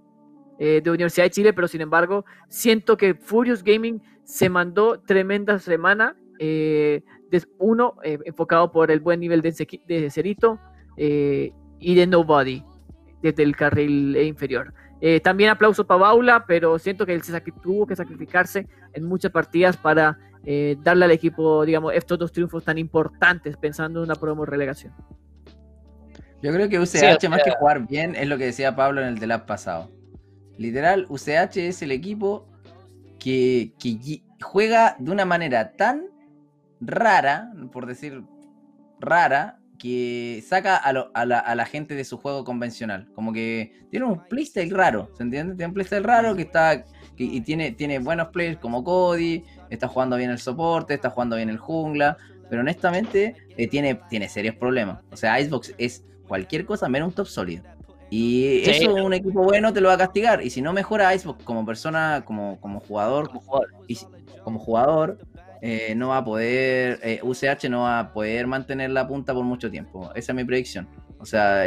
eh, de Universidad de Chile, pero sin embargo, siento que Furious Gaming se mandó tremenda semana. Eh, uno, enfocado por el buen nivel de, de Cerito y de Nobody desde el carril inferior. Eh, también aplauso para Baula, pero siento que él se tuvo que sacrificarse en muchas partidas para eh, darle al equipo, digamos, estos dos triunfos tan importantes pensando en una promo relegación. Yo creo que UCH, más que jugar bien, es lo que decía Pablo en el del app pasado. Literal, UCH es el equipo que, que juega de una manera tan rara, por decir rara, que saca a, la, gente de su juego convencional. Como que tiene un playstyle raro, ¿se entiende? Tiene un playstyle raro que está. y tiene, tiene buenos players como Cody, está jugando bien el soporte, está jugando bien el jungla. Pero honestamente eh, tiene, tiene serios problemas. O sea, Icebox es cualquier cosa menos un top sólido. Y eso un equipo bueno te lo va a castigar. Y si no mejora Icebox como persona, como, como jugador, como jugador, y, como jugador eh, no va a poder, UCH eh, no va a poder mantener la punta por mucho tiempo. Esa es mi predicción. O sea,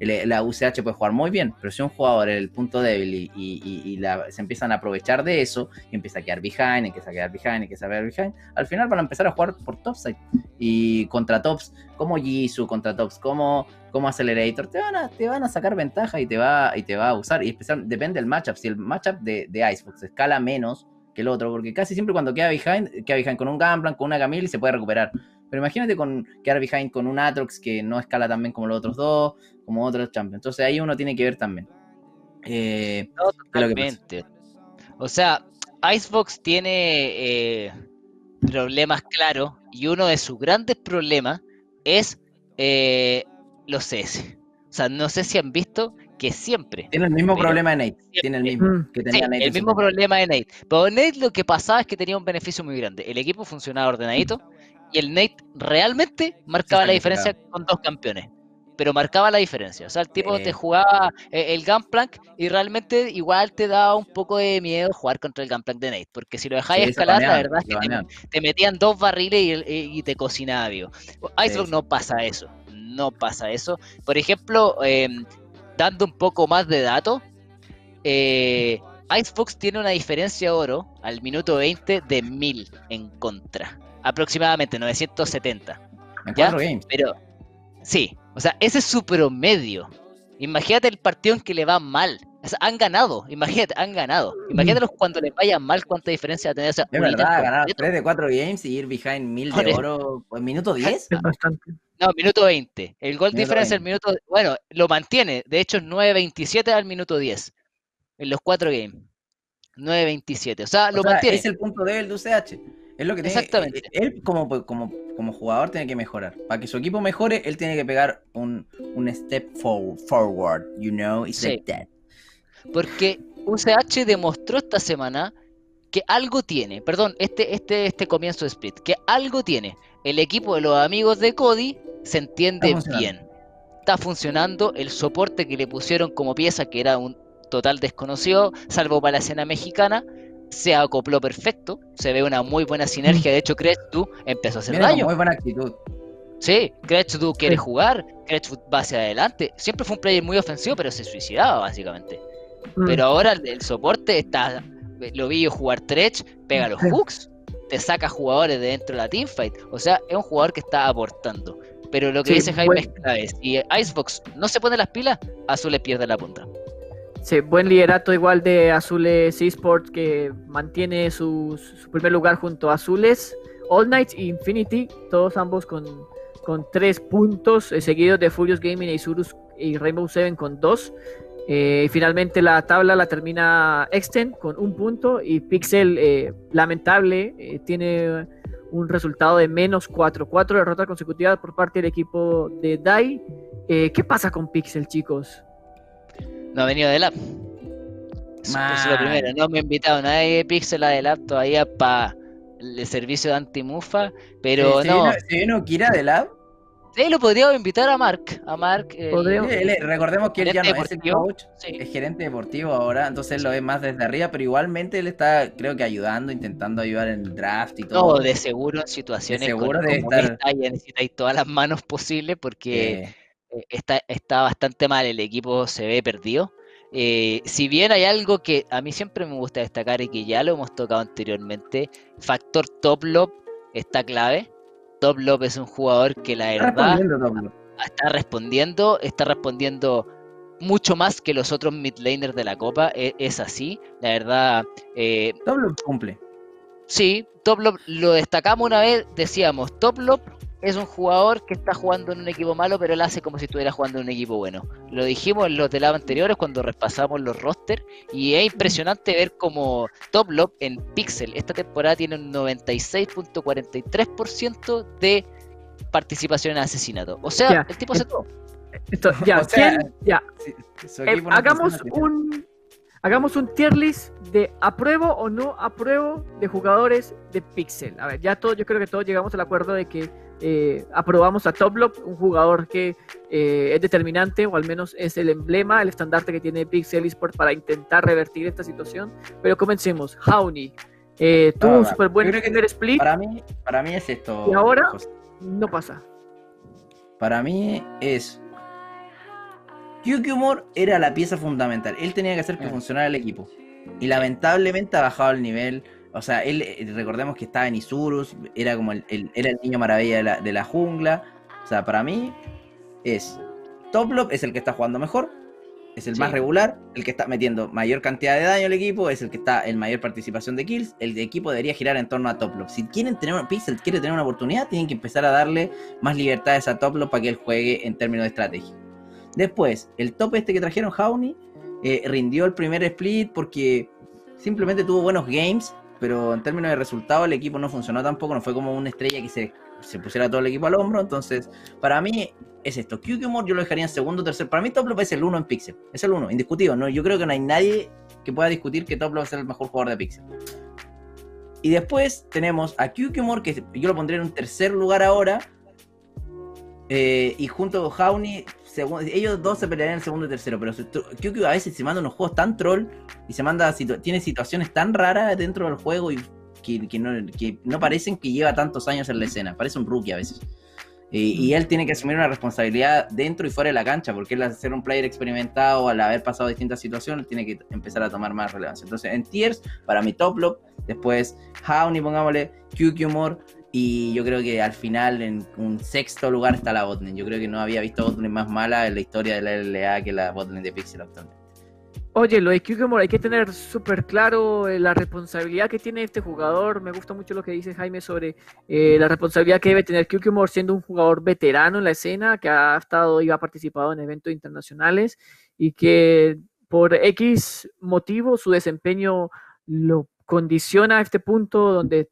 la UCH puede jugar muy bien, pero si un jugador es el punto débil y, se empiezan a aprovechar de eso, y empieza a quedar behind, empieza a quedar behind, empieza a quedar behind, al final van a empezar a jugar por topside. Y contra tops como Jisoo, contra tops como, como Accelerator, te van, a, te van a sacar ventaja y te va, y te va a usar. Y especial, depende del matchup. Si el matchup de, de Icebox escala menos, que el otro, porque casi siempre cuando queda behind, queda behind con un Gamblan, con una Camille y se puede recuperar. Pero imagínate con quedar behind con un Atrox que no escala tan bien como los otros dos, como otros champions. Entonces ahí uno tiene que ver también. Eh, totalmente. O sea, Icebox tiene eh, problemas claros y uno de sus grandes problemas es eh, los CS. O sea, no sé si han visto que siempre. Tiene el mismo problema de Nate. Tiene el mismo que tenía El mismo problema de Nate. Pero Nate lo que pasaba es que tenía un beneficio muy grande. El equipo funcionaba ordenadito y el Nate realmente marcaba la diferencia con dos campeones. pero marcaba la diferencia. O sea, el tipo te jugaba eh, el Gunplank y realmente igual te daba un poco de miedo jugar contra el Gunplank de Nate, porque si lo dejáis Sí, escalar, la verdad es que te, metían dos barriles y, y- y te cocinaba vivo. Icebox sí. no pasa eso, no pasa eso. Por ejemplo, eh, dando un poco más de datos, eh, Icebox tiene una diferencia oro al minuto 20 de 1000 en contra, aproximadamente 970. En ¿Ya? cuatro games. Pero sí, o sea, ese es su promedio. Imagínate el partido en que le va mal. O sea, han ganado, imagínate, han ganado. Imagínate cuando les vaya mal, cuánta diferencia va a tener. O sea, Es verdad, ganar completo. 3 de 4 games y ir behind 1000 Por de oro en minuto 10. Es bastante. No, minuto 20. El gol diferencia el 20. minuto. Bueno, lo mantiene. De hecho, es 9.27 al minuto 10. En los cuatro games. 9.27. O sea, O lo sea, mantiene. es el punto débil de UCH. Es lo que tiene, Exactamente. eh, Él como, como, como jugador tiene que mejorar. Para que su equipo mejore, él tiene que pegar un, un step forward, forward, you know, it's Sí. like that. Porque UCH demostró esta semana que algo tiene. Perdón, este, este, este comienzo de split. Que algo tiene. El equipo de los amigos de Cody se entiende Está bien. Está funcionando. El soporte que le pusieron como pieza, que era un total desconocido, salvo para la escena mexicana, se acopló perfecto. Se ve una muy buena sinergia. De hecho, Kretschdu empezó a hacer con daño. muy buena actitud. Sí, Kretschdu quiere Sí. jugar. Kretschdu va hacia adelante. Siempre fue un player muy ofensivo, pero se suicidaba básicamente. Mm. Pero ahora el, el soporte está. Lo vi yo jugar Tretch, pega los hooks, te saca jugadores de dentro de la teamfight. O sea, es un jugador que está aportando. Pero lo que Sí, dice Jaime buen- es clave. Si Icebox no se pone las pilas, Azul le pierde la punta. Sí, buen liderato igual de Azules Esports que mantiene su, primer lugar junto a Azules, All Knights e Infinity, todos ambos con, con tres puntos, eh, seguidos de Furious Gaming, Isurus y Rainbow Seven con dos. Eh, finalmente la tabla la termina Extend con un punto y Pixel, eh, lamentable, tiene un resultado de menos 4, 4 derrotas consecutivas por parte del equipo de DAI. ¿Qué pasa con Pixel, chicos? No ha venido. Eso, eso es lo primero. No me ha invitado nadie de Pixel a del app todavía para el servicio de antimufa. Pero Eh, ¿Se no. vino, se vino Kira de Lab? Sí, lo podríamos invitar a Mark. A Mark. Él- él- recordemos que él ya no es el coach, sí. es gerente deportivo ahora, entonces él lo ve más desde arriba, pero igualmente él está, creo que ayudando, intentando ayudar en el draft y todo. No, de seguro en situaciones seguro con- debe como estar- necesitáis todas las manos posibles porque Eh, eh, está, está bastante mal, el equipo se ve perdido. Eh, si bien hay algo que a mí siempre me gusta destacar y que ya lo hemos tocado anteriormente, factor top lob está clave. Top lob es un jugador que la está verdad respondiendo está respondiendo, está respondiendo mucho más que los otros mid laners de la copa, e- es, así, la verdad. eh, Doblo cumple. Sí, Toplop lo destacamos una vez, decíamos, Toplop es un jugador que está jugando en un equipo malo, pero él hace como si estuviera jugando en un equipo bueno. Lo dijimos en los de lado anteriores cuando repasamos los rosters y es impresionante ver como Toplop en Pixel esta temporada tiene un 96.43% de participación en asesinato. O sea, el tipo hace todo. Esto- ya, O sea, ¿quién? ya, Eh, hagamos un hagamos un tier list de apruebo o no apruebo de jugadores de Pixel. A ver, ya todos, yo creo que todos llegamos al acuerdo de que eh, aprobamos a Toplop, un jugador que eh, es determinante o al menos es el emblema, el estandarte que tiene Pixel Esports para intentar revertir esta situación. Pero comencemos. Hauni eh, tuvo Ah, un súper buen primer split Para mí, para mí es esto. y ahora José. no pasa. Para mí es. Kyukimor era la pieza fundamental. Él tenía que hacer que Mm. funcionara el equipo. Y lamentablemente ha bajado el nivel. O sea, él, eh, recordemos que estaba en Isurus, era como el, el- era el niño maravilla de la, de la jungla. O sea, para mí es. Toplop es el que está jugando mejor, es el Sí. más regular, el que está metiendo mayor cantidad de daño al equipo, es el que está en mayor participación de kills. El equipo debería girar en torno a Toplop. Si quieren tener una Pixel quiere tener una oportunidad, tienen que empezar a darle más libertades a Toplop para que él juegue en términos de estrategia. Después, el top este que trajeron Hauni eh, rindió el primer split porque simplemente tuvo buenos games, pero en términos de resultado el equipo no funcionó tampoco, no fue como una estrella que se, se pusiera todo el equipo al hombro, entonces para mí es esto, Kyukimor yo lo dejaría en segundo, tercer, para mí Toplop es el uno en Pixel, es el uno, indiscutido, ¿no? yo creo que no hay nadie que pueda discutir que Toplop es el mejor jugador de Pixel. Y después tenemos a Kyukimor, que yo lo pondría en un tercer lugar ahora, Eh, y junto con Jauni, ellos dos se pelearían en el segundo y tercero, pero QQ a veces se manda unos juegos tan troll y se manda tiene situaciones tan raras dentro del juego y que, no, que no parecen que lleva tantos años en la escena, parece un rookie a veces. Y, él tiene que asumir una responsabilidad dentro y fuera de la cancha, porque él al ser un player experimentado, al haber pasado distintas situaciones, tiene que empezar a tomar más relevancia. Entonces, en tiers, para mi top lock, después Howny, pongámosle, QQ More, y yo creo que al final, en un sexto lugar, está la botlane. Yo creo que no había visto botlane más mala en la historia de la LLA que la botlane de Pixel actualmente. Oye, lo de Kyukemore hay que tener súper claro eh, la responsabilidad que tiene este jugador. Me gusta mucho lo que dice Jaime sobre eh, la responsabilidad que debe tener Kyukemore siendo un jugador veterano en la escena, que ha estado y ha participado en eventos internacionales y que por X motivo su desempeño lo condiciona a este punto donde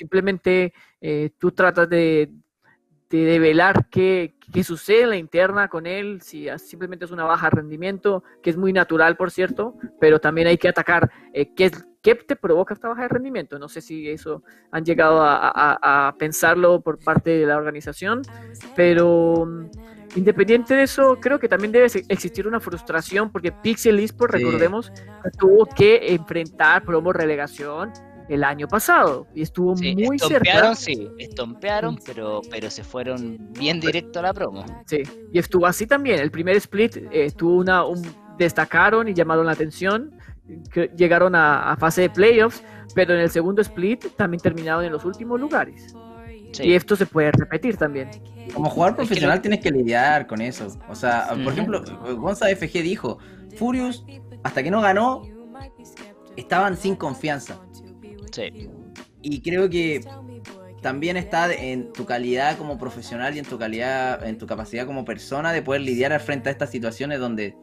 simplemente eh, tú tratas de, de develar qué, qué, sucede en la interna con él, si simplemente es una baja rendimiento, que es muy natural, por cierto, pero también hay que atacar eh, qué, qué, te provoca esta baja de rendimiento. No sé si eso han llegado a, a, pensarlo por parte de la organización, pero mm, independiente de eso, creo que también debe existir una frustración, porque Pixel Esports, recordemos, tuvo que enfrentar promo relegación el año pasado y estuvo muy cerca. Sí, estompearon, pero, pero se fueron bien directo a la promo. Sí, y estuvo así también. El primer split eh, una, un, destacaron y llamaron la atención, que llegaron a, fase de playoffs, pero en el segundo split también terminaron en los últimos lugares. Y esto se puede repetir también. Como jugador profesional tienes que lidiar con eso. O sea, por ejemplo, Gonza FG dijo, Furious, hasta que no ganó, estaban sin confianza. Y creo que también está en tu calidad como profesional y en tu calidad, en tu capacidad como persona de poder lidiar al frente a estas situaciones donde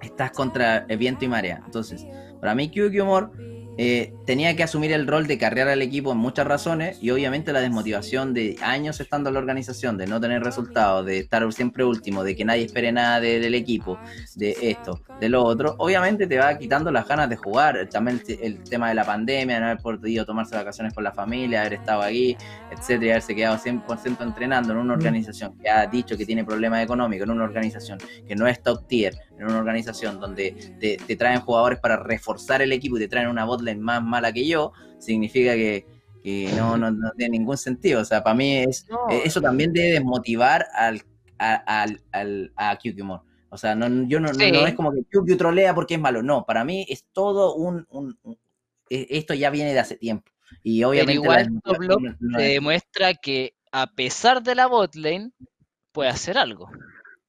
estás contra el viento y marea. Entonces, para mí, QQ Humor eh, tenía que asumir el rol de carrear al equipo en muchas razones y obviamente la desmotivación de años estando en la organización, de no tener resultados, de estar siempre último, de que nadie espere nada del equipo, de esto, de lo otro, obviamente te va quitando las ganas de jugar. También el, tema de la pandemia, no haber podido tomarse vacaciones con la familia, haber estado aquí, etcétera, haberse quedado 100% entrenando en una organización que ha dicho que tiene problemas económicos, en una organización que no es top tier, en una organización donde te, traen jugadores para reforzar el equipo y te traen una botlane más mala que yo, significa que, no, no, tiene ningún sentido. O sea, para mí es, e, eso también debe desmotivar al, al, al, a O sea, no, yo no, no, es como que QQ trolea porque es malo. No, para mí es todo un, e, esto ya viene de hace tiempo. Y obviamente igual te demuestra que a pesar de la botlane puede hacer algo.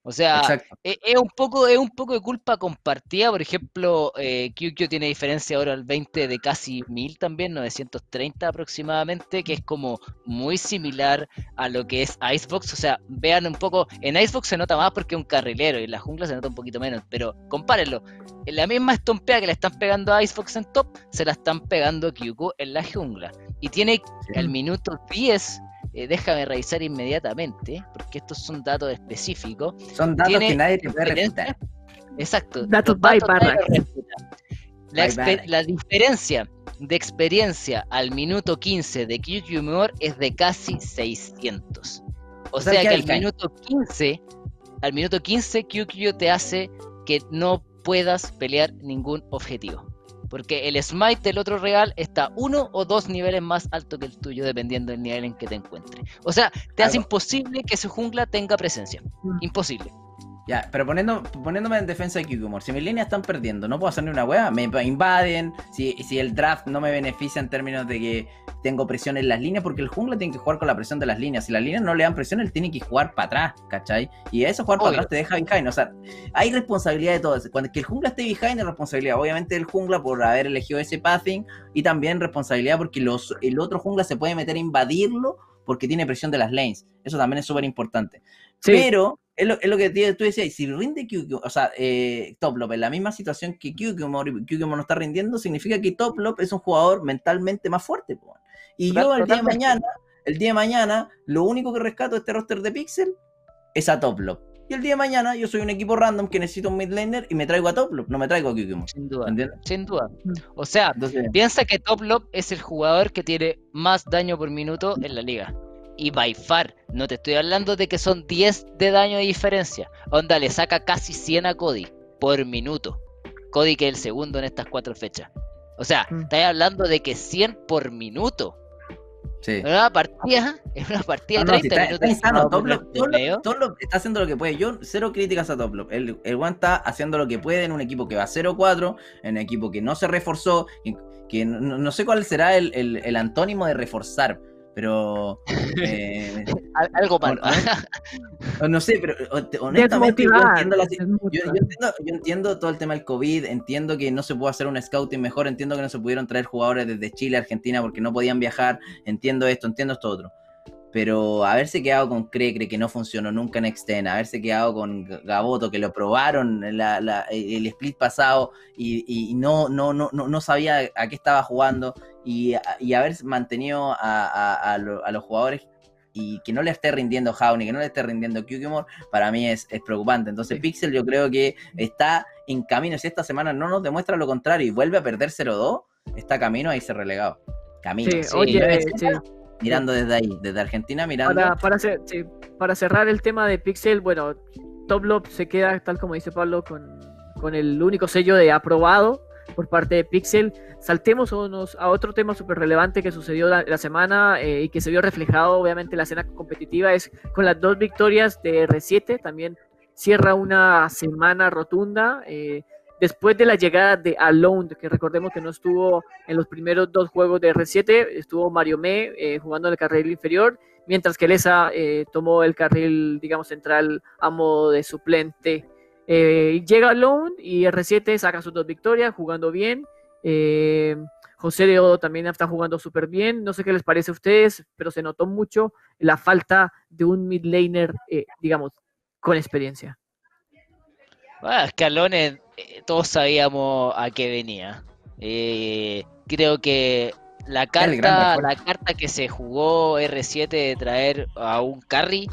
O sea, e, es, un poco, es un poco de culpa compartida. Por ejemplo, eh, QQ tiene diferencia ahora al 20 de casi 1000 también, 930 aproximadamente, que es como muy similar a lo que es Icebox. O sea, vean un poco, en Icebox se nota más porque es un carrilero y en la jungla se nota un poquito menos, pero compárenlo. En la misma estompea que le están pegando a Icebox en top, se la están pegando a QQ en la jungla. Y tiene el minuto 10 eh, déjame revisar inmediatamente, porque estos son datos específicos. Son datos que nadie te puede refutar. Exacto. Datos by La, la, diferencia de experiencia al minuto 15 de QQ More es de casi 600. O, sea, que al minuto 15, al minuto 15 QQ te hace que no puedas pelear ningún objetivo. Porque el smite del otro real está uno o dos niveles más alto que el tuyo, dependiendo del nivel en que te encuentres. O sea, te hace imposible que su jungla tenga presencia. Mm. Imposible. Ya, pero poniendo, poniéndome en defensa de Kikumor, si mis líneas están perdiendo, no puedo hacer ni una wea, me invaden, si, si el draft no me beneficia en términos de que tengo presión en las líneas, porque el jungla tiene que jugar con la presión de las líneas. Si las líneas no le dan presión, él tiene que jugar para atrás, ¿cachai? Y eso jugar para atrás te deja behind. O sea, hay responsabilidad de todo eso. Cuando que el jungla esté behind es responsabilidad, obviamente, del jungla por haber elegido ese pathing, y también responsabilidad porque los, el otro jungla se puede meter a invadirlo porque tiene presión de las lanes. Eso también es súper importante. Pero es lo, es lo, que tú decías, si rinde QQ, o sea, eh, Toplop en la misma situación que QQ no está rindiendo, significa que Toplop es un jugador mentalmente más fuerte. Y yo el día de mañana, el día de mañana, lo único que rescato de este roster de Pixel es a Toplop. Y el día de mañana yo soy un equipo random que necesita un midlaner y me traigo a Toplop, no me traigo a QQ. Sin duda. Sin duda. Mm. O sea, piensa que Toplop es el jugador que tiene más daño por minuto en la liga y by far, no te estoy hablando de que son 10 de daño de diferencia. Onda, le saca casi 100 a Cody por minuto. Cody que es el segundo en estas cuatro fechas. O sea, Mm. estáis hablando de que 100 por minuto. Sí. En una partida, en una partida No, de no, si 30 está, está minutos. insano. por Toplop- está haciendo lo que puede. Yo, cero críticas a Toplop. El, el One está haciendo lo que puede en un equipo que va 0-4, en un equipo que no se reforzó, que no, no sé cuál será el, el- el antónimo de reforzar, pero. eh, Al- Algo o no sé, pero honestamente yo entiendo la yo, entiendo, yo entiendo todo el tema del COVID, entiendo que no se pudo hacer un scouting mejor, entiendo que no se pudieron traer jugadores desde Chile, Argentina, porque no podían viajar, entiendo esto, entiendo esto otro. Pero haberse quedado con Crecre, que no funcionó nunca en Extend, haberse quedado con Gaboto, que lo probaron la- la- el split pasado y, y no, no, no, no, no sabía a qué estaba jugando, y, y haber mantenido a, a- a lo- a los jugadores y que no le esté rindiendo Jaune, que no le esté rindiendo Kukimor, para mí es, es preocupante. Entonces, Sí. Pixel yo creo que está en camino. Si esta semana no nos demuestra lo contrario y vuelve a perder 0-2, está camino a irse relegado. Camino. Sí, Sí, oye, Mirando desde ahí, desde Argentina, mirando. Para, para, cer- sí, para cerrar el tema de Pixel, bueno, Toplop se queda, tal como dice Pablo, con, con el único sello de aprobado por parte de Pixel. Saltemos a, unos- a otro tema súper relevante que sucedió la, la semana eh, y que se vio reflejado obviamente en la escena competitiva, es con las dos victorias de R7, también cierra una semana rotunda. eh, después de la llegada de Alone, que recordemos que no estuvo en los primeros dos juegos de R7, estuvo Mario Me eh, jugando en el carril inferior, mientras que Lesa eh, tomó el carril, digamos, central a modo de suplente. Eh, llega Alone y R7 saca sus dos victorias, jugando bien. José de Odo también está jugando súper bien. No sé qué les parece a ustedes, pero se notó mucho la falta de un mid laner, eh, digamos, con experiencia. Bueno, Escalones, eh, todos sabíamos a qué venía. Eh, creo que la carta, la carta que se jugó R7 de traer a un carry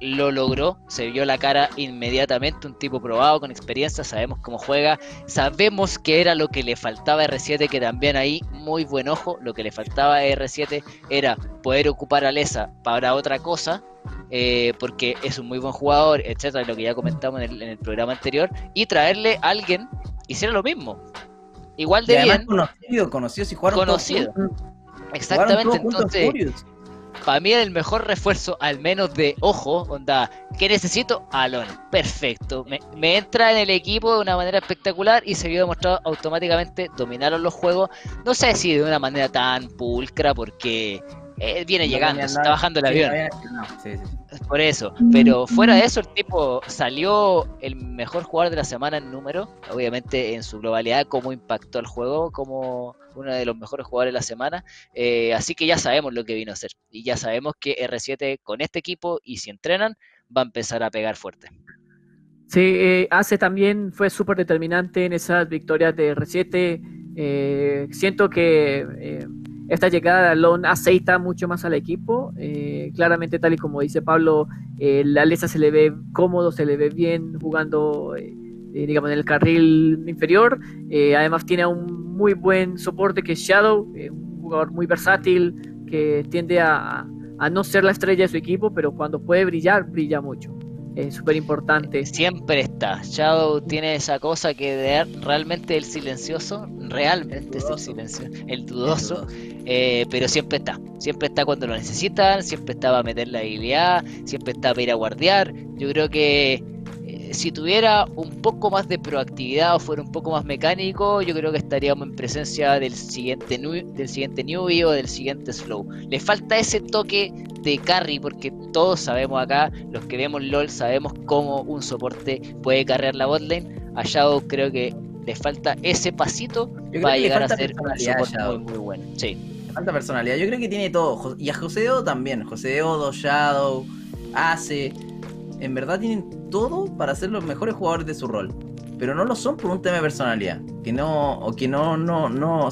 lo logró, se vio la cara inmediatamente, un tipo probado con experiencia, sabemos cómo juega, sabemos que era lo que le faltaba a R7, que también ahí, muy buen ojo, lo que le faltaba a R7 era poder ocupar a Lesa para otra cosa, eh, porque es un muy buen jugador, etcétera, lo que ya comentamos en el, en el programa anterior, y traerle a alguien hiciera lo mismo. Igual de bien, conocido, conocido si jugaron todos conocido. Jugaron Exactamente, todos entonces. Para mí el mejor refuerzo, al menos de ojo, onda, ¿qué necesito? Alon, perfecto. Me, me entra en el equipo de una manera espectacular y se vio demostrado automáticamente dominaron los juegos. No sé si de una manera tan pulcra, porque eh, viene No llegando, se está bajando el avión. no, sí, sí, sí. Por eso, pero fuera de eso, el tipo salió el mejor jugador de la semana en número, obviamente en su globalidad, cómo impactó el juego, como uno de los mejores jugadores de la semana. eh, así que ya sabemos lo que vino a hacer. Y ya sabemos que R7 con este equipo, y si entrenan, va a empezar a pegar fuerte. Sí, eh, también fue súper determinante en esas victorias de R7. Eh, siento que eh, esta llegada de Alon aceita mucho más al equipo. Claramente, tal y como dice Pablo, eh, la Lesa se le ve cómodo, se le ve bien jugando, eh, digamos, en el carril inferior. Eh, además, tiene un muy buen soporte que es Shadow, eh, un jugador muy versátil que tiende a, a no ser la estrella de su equipo, pero cuando puede brillar, brilla mucho. Es súper importante. Siempre está. Shadow tiene esa cosa que de realmente el silencioso, realmente es el dudoso. silencio, el dudoso. Eh, pero siempre está, siempre está cuando lo necesitan, siempre está para meter la habilidad, siempre está para ir a guardiar. Yo creo que si tuviera un poco más de proactividad o fuera un poco más mecánico, yo creo que estaríamos en presencia del siguiente del siguiente newbie o del siguiente slow. Le falta ese toque de carry porque todos sabemos acá, los que vemos LOL sabemos cómo un soporte puede carrear la botlane. A Shadow creo que le falta ese pasito para llegar a ser un soporte muy muy bueno. Sí. Le falta personalidad. Yo creo que tiene todo. Y a Odo también. José de Odo, Shadow, Ace. En verdad tienen todo para ser los mejores jugadores de su rol. Pero no lo son por un tema de personalidad. Que no. O que no, no, no.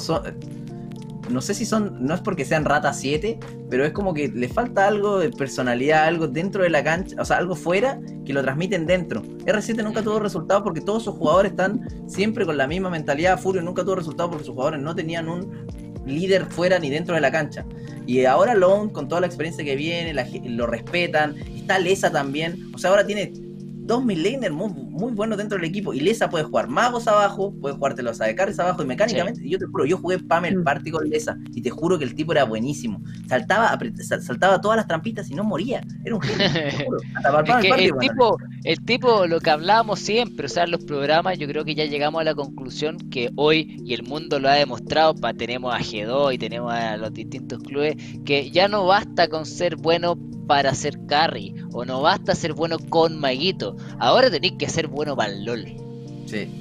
No sé si son. No es porque sean rata 7. Pero es como que le falta algo de personalidad, algo dentro de la cancha. O sea, algo fuera que lo transmiten dentro. R7 nunca tuvo resultados porque todos sus jugadores están siempre con la misma mentalidad. Furio nunca tuvo resultados porque sus jugadores no tenían un líder fuera ni dentro de la cancha. Y ahora Lone, con toda la experiencia que viene, lo respetan. Está Lesa también. O sea, ahora tiene dos midlaners muy, muy buenos dentro del equipo. Y Lesa puede jugar magos abajo, puede jugarte los ADCs abajo. Y mecánicamente, yo te juro, yo jugué Pamel mm. Party con Lesa. Y te juro que el tipo era buenísimo. Saltaba, saltaba todas las trampitas y no moría. Era un genio, el, tipo, el tipo, lo que hablábamos siempre, o sea, en los programas, yo creo que ya llegamos a la conclusión que hoy, y el mundo lo ha demostrado, pa, tenemos a G2 y tenemos a los distintos clubes, que ya no basta con ser bueno para ser carry. O no basta ser bueno con Maguito. Ahora tenéis que ser bueno para el LOL.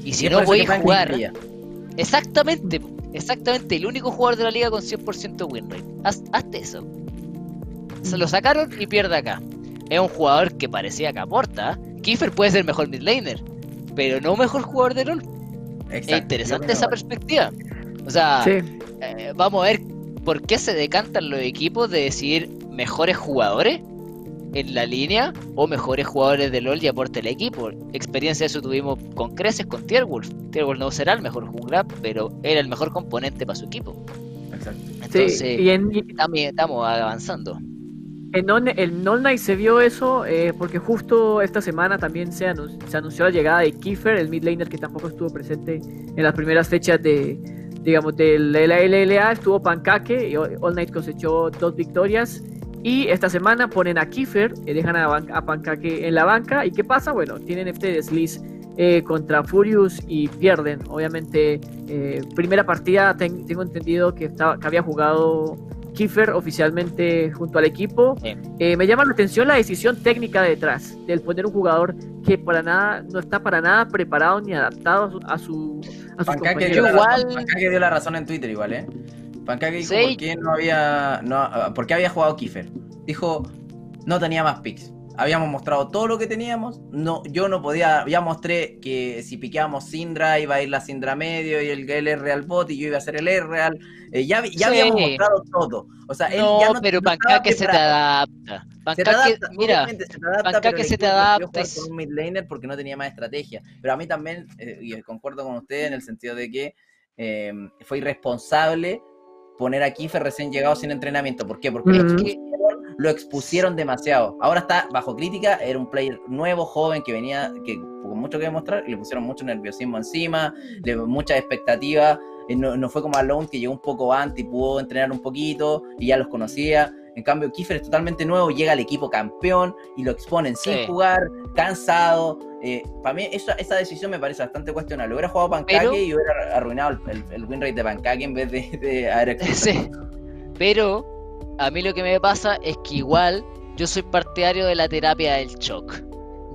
Y si no voy a jugar. Exactamente, exactamente. El único jugador de la liga con 100% win rate. hazte eso. Se lo sacaron y pierde acá. Es un jugador que parecía que aporta. Kiefer puede ser mejor mid laner, pero no mejor jugador de LOL. es interesante esa perspectiva. O sea, eh, vamos a ver por qué se decantan los equipos de decidir mejores jugadores en la línea o mejores jugadores de LOL y aporte el equipo. Experiencia de eso tuvimos con creces con Tierwolf. Tierwolf no será el mejor jungla, pero era el mejor componente para su equipo. Exacto. Entonces, también estamos avanzando. En el Non Night se vio eso eh, porque justo esta semana también se, anunció la llegada de Kiefer, el mid laner que tampoco estuvo presente en las primeras fechas de, digamos, de la LLA. Estuvo Pancake y All Night cosechó dos victorias. Y esta semana ponen a Kiefer, y dejan a, a Pancake en la banca. ¿Y qué pasa? Bueno, tienen este desliz eh, contra Furious y pierden. Obviamente, eh, primera partida tengo entendido que, estaba, que había jugado Kiefer oficialmente junto al equipo. Eh, me llama la atención la decisión técnica detrás, del poner un jugador que para nada no está para nada preparado ni adaptado a su a su, Pancake dio, igual... dio la razón en Twitter igual, ¿eh? Pancake dijo por qué no había. No, por qué había jugado Kiefer. Dijo, no tenía más picks. Habíamos mostrado todo lo que teníamos. No, yo no podía. Ya mostré que si piqueábamos Syndra iba a ir la Syndra medio y el R al bot y yo iba a hacer el R real. Eh, ya ya habíamos mostrado todo. O sea, él no, ya no pero Pancake se te adapta. Pancake, mira, se te adapta, Pancake se te adapta. Con un mid laner porque no tenía más estrategia. Pero a mí también, eh, y concuerdo con usted en el sentido de que eh, fue irresponsable poner a Kiefer recién llegado sin entrenamiento. ¿Por qué? Porque lo, expusieron, demasiado. Ahora está bajo crítica, era un player nuevo, joven, que venía que, con mucho que demostrar, y le pusieron mucho nerviosismo encima, le, muchas expectativas. No, no, fue como Alone, que llegó un poco antes y pudo entrenar un poquito y ya los conocía. En cambio, Kiefer es totalmente nuevo, llega al equipo campeón y lo exponen sin jugar, cansado. Eh, para mí, esa, esa, decisión me parece bastante cuestionable. Hubiera jugado Pancake y hubiera arruinado el, el, win rate de Pancake en vez de, de haber Sí. Pero a mí lo que me pasa es que igual yo soy partidario de la terapia del shock.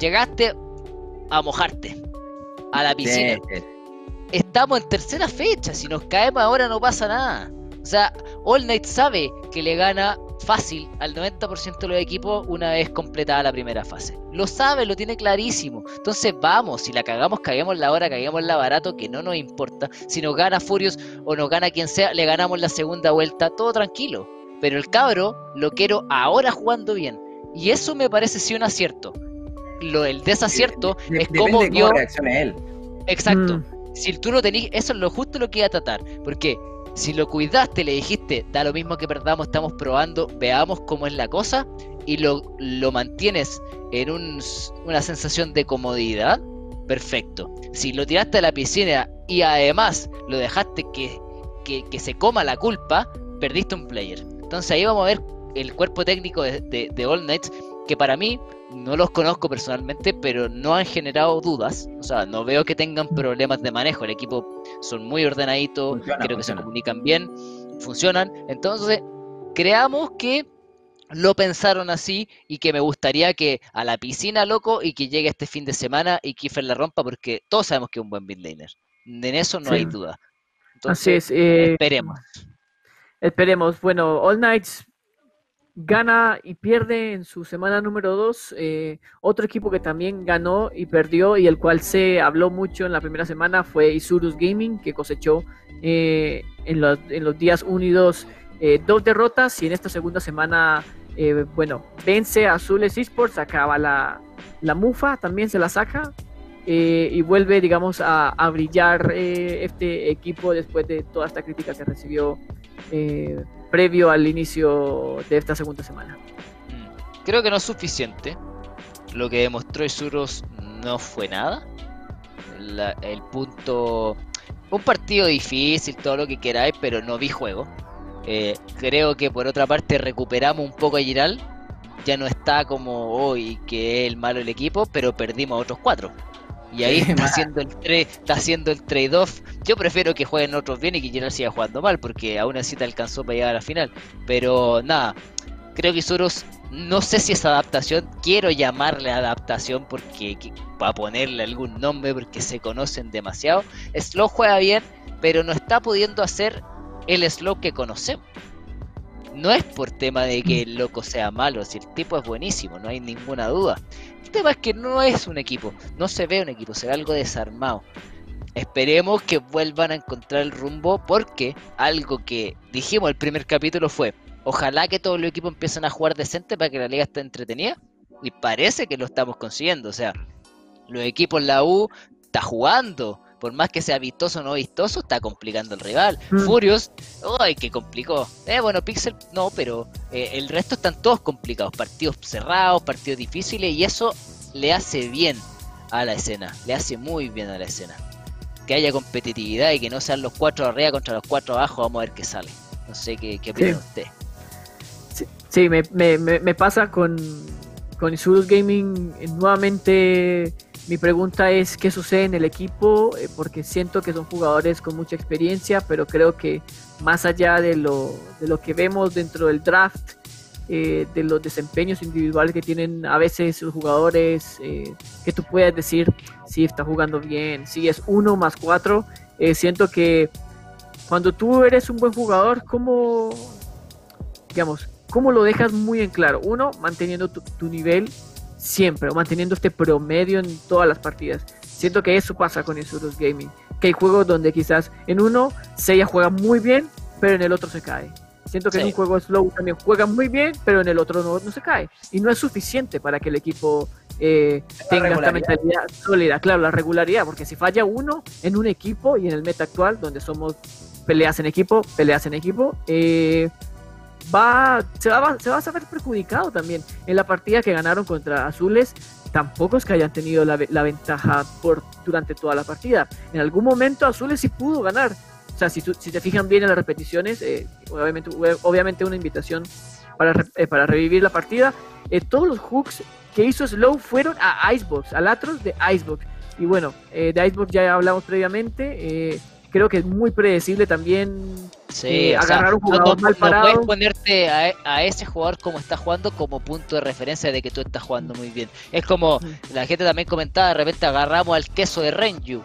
Llegaste a mojarte a la piscina. Estamos en tercera fecha. Si nos caemos ahora no pasa nada. O sea, All Night sabe que le gana fácil al 90% de los equipos una vez completada la primera fase. Lo sabe, lo tiene clarísimo. Entonces vamos, si la cagamos, caguemos la hora, caguemos la barato, que no nos importa. Si nos gana Furious o nos gana quien sea, le ganamos la segunda vuelta, todo tranquilo. Pero el cabro lo quiero ahora jugando bien. Y eso me parece sí un acierto. Lo del desacierto es como dio... él. Exacto. Mm. Si tú lo tenés, eso es lo justo lo que iba a tratar. Porque si lo cuidaste, le dijiste, da lo mismo que perdamos, estamos probando, veamos cómo es la cosa, y lo, lo mantienes en una sensación de comodidad, perfecto. Si lo tiraste a la piscina y además lo dejaste que, que, se coma la culpa, perdiste un player. Entonces ahí vamos a ver el cuerpo técnico de, de, All Knights, que para mí no los conozco personalmente, pero no han generado dudas. O sea, no veo que tengan problemas de manejo. El equipo son muy ordenaditos, creo que se comunican bien, funcionan. Entonces, creamos que lo pensaron así y que me gustaría que a la piscina, loco, y que llegue este fin de semana y Kiefer la rompa, porque todos sabemos que es un buen midlaner. En eso no hay duda. Entonces, así es. Eh, esperemos. Esperemos. Bueno, All Nights gana y pierde en su semana número 2. Eh, otro equipo que también ganó y perdió y el cual se habló mucho en la primera semana fue Isurus Gaming, que cosechó eh, en, los, en, los, días 1 y 2 eh, dos derrotas y en esta segunda semana, bueno, vence a Azules Esports, acaba la, la Mufa, también se la saca. y vuelve, digamos, a, a brillar este equipo después de toda esta crítica que recibió eh, previo al inicio de esta segunda semana. Mm. Creo que no es suficiente. Lo que demostró Isurus no fue nada. el punto. Un partido difícil, todo lo que queráis, pero no vi juego. Eh, creo que por otra parte recuperamos un poco a Giral. Ya no está como hoy, que es el malo del equipo, pero perdimos otros cuatro. Y ahí está, haciendo el está haciendo el trade-off. Yo prefiero que jueguen otros bien y que Giral siga jugando mal, porque aún así te alcanzó para llegar a la final. Pero nada, creo que Isurus no sé si es adaptación, quiero llamarle adaptación porque para ponerle algún nombre porque se conocen demasiado. Slow juega bien, pero no está pudiendo hacer el Slow que conocemos. No es por tema de que el loco sea malo, si el tipo es buenísimo, no hay ninguna duda. El tema es que no es un equipo, no se ve un equipo, se ve algo desarmado. Esperemos que vuelvan a encontrar el rumbo porque algo que dijimos el primer capítulo fue, Ojalá que todos los equipos empiecen a jugar decente para que la liga esté entretenida. Y parece que lo estamos consiguiendo. O sea, los equipos, la U, está jugando. Por más que sea vistoso o no vistoso, está complicando el rival. Mm. Furious, ¡ay, qué complicó! Eh, bueno, Pixel, no, pero eh, el resto están todos complicados. Partidos cerrados, partidos difíciles. Y eso le hace bien a la escena. Le hace muy bien a la escena. Que haya competitividad y que no sean los cuatro arriba contra los cuatro abajo. Vamos a ver qué sale. No sé qué, qué opina usted. Sí, me, me, me pasa con, con Gaming. Eh, nuevamente, mi pregunta es: ¿qué sucede en el equipo? Eh, porque siento que son jugadores con mucha experiencia, pero creo que más allá de lo, de lo que vemos dentro del draft, eh, de los desempeños individuales que tienen a veces los jugadores, que tú puedes decir si está jugando bien, si es uno más cuatro. siento que cuando tú eres un buen jugador, como digamos, ¿Cómo lo dejas muy en claro? Uno, manteniendo tu, nivel siempre, o manteniendo este promedio en todas las partidas. Siento que eso pasa con Isurus Gaming. Que hay juegos donde quizás en uno Seiya juega muy bien, pero en el otro se cae. Siento que en un juego slow también juega muy bien, pero en el otro no, no se cae. Y no es suficiente para que el equipo eh, tenga esta mentalidad sólida. Claro, la regularidad, porque si falla uno en un equipo y en el meta actual, donde somos peleas en equipo, peleas en equipo, eh, va, se, va, se va a saber perjudicado también. En la partida que ganaron contra Azules, tampoco es que hayan tenido la, ventaja por, durante toda la partida. En algún momento Azules sí pudo ganar. O sea, si, si te fijan bien en las repeticiones, eh, obviamente, obviamente una invitación para, eh, para revivir la partida. Eh, todos los hooks que hizo Slow fueron a Icebox, al Atros de Icebox. Y bueno, de Icebox ya hablamos previamente creo que es muy predecible también sí, eh, agarrar un jugador mal parado. No puedes ponerte a, a, ese jugador como está jugando como punto de referencia de que tú estás jugando muy bien. Es como la gente también comentaba, de repente agarramos al queso de Renju.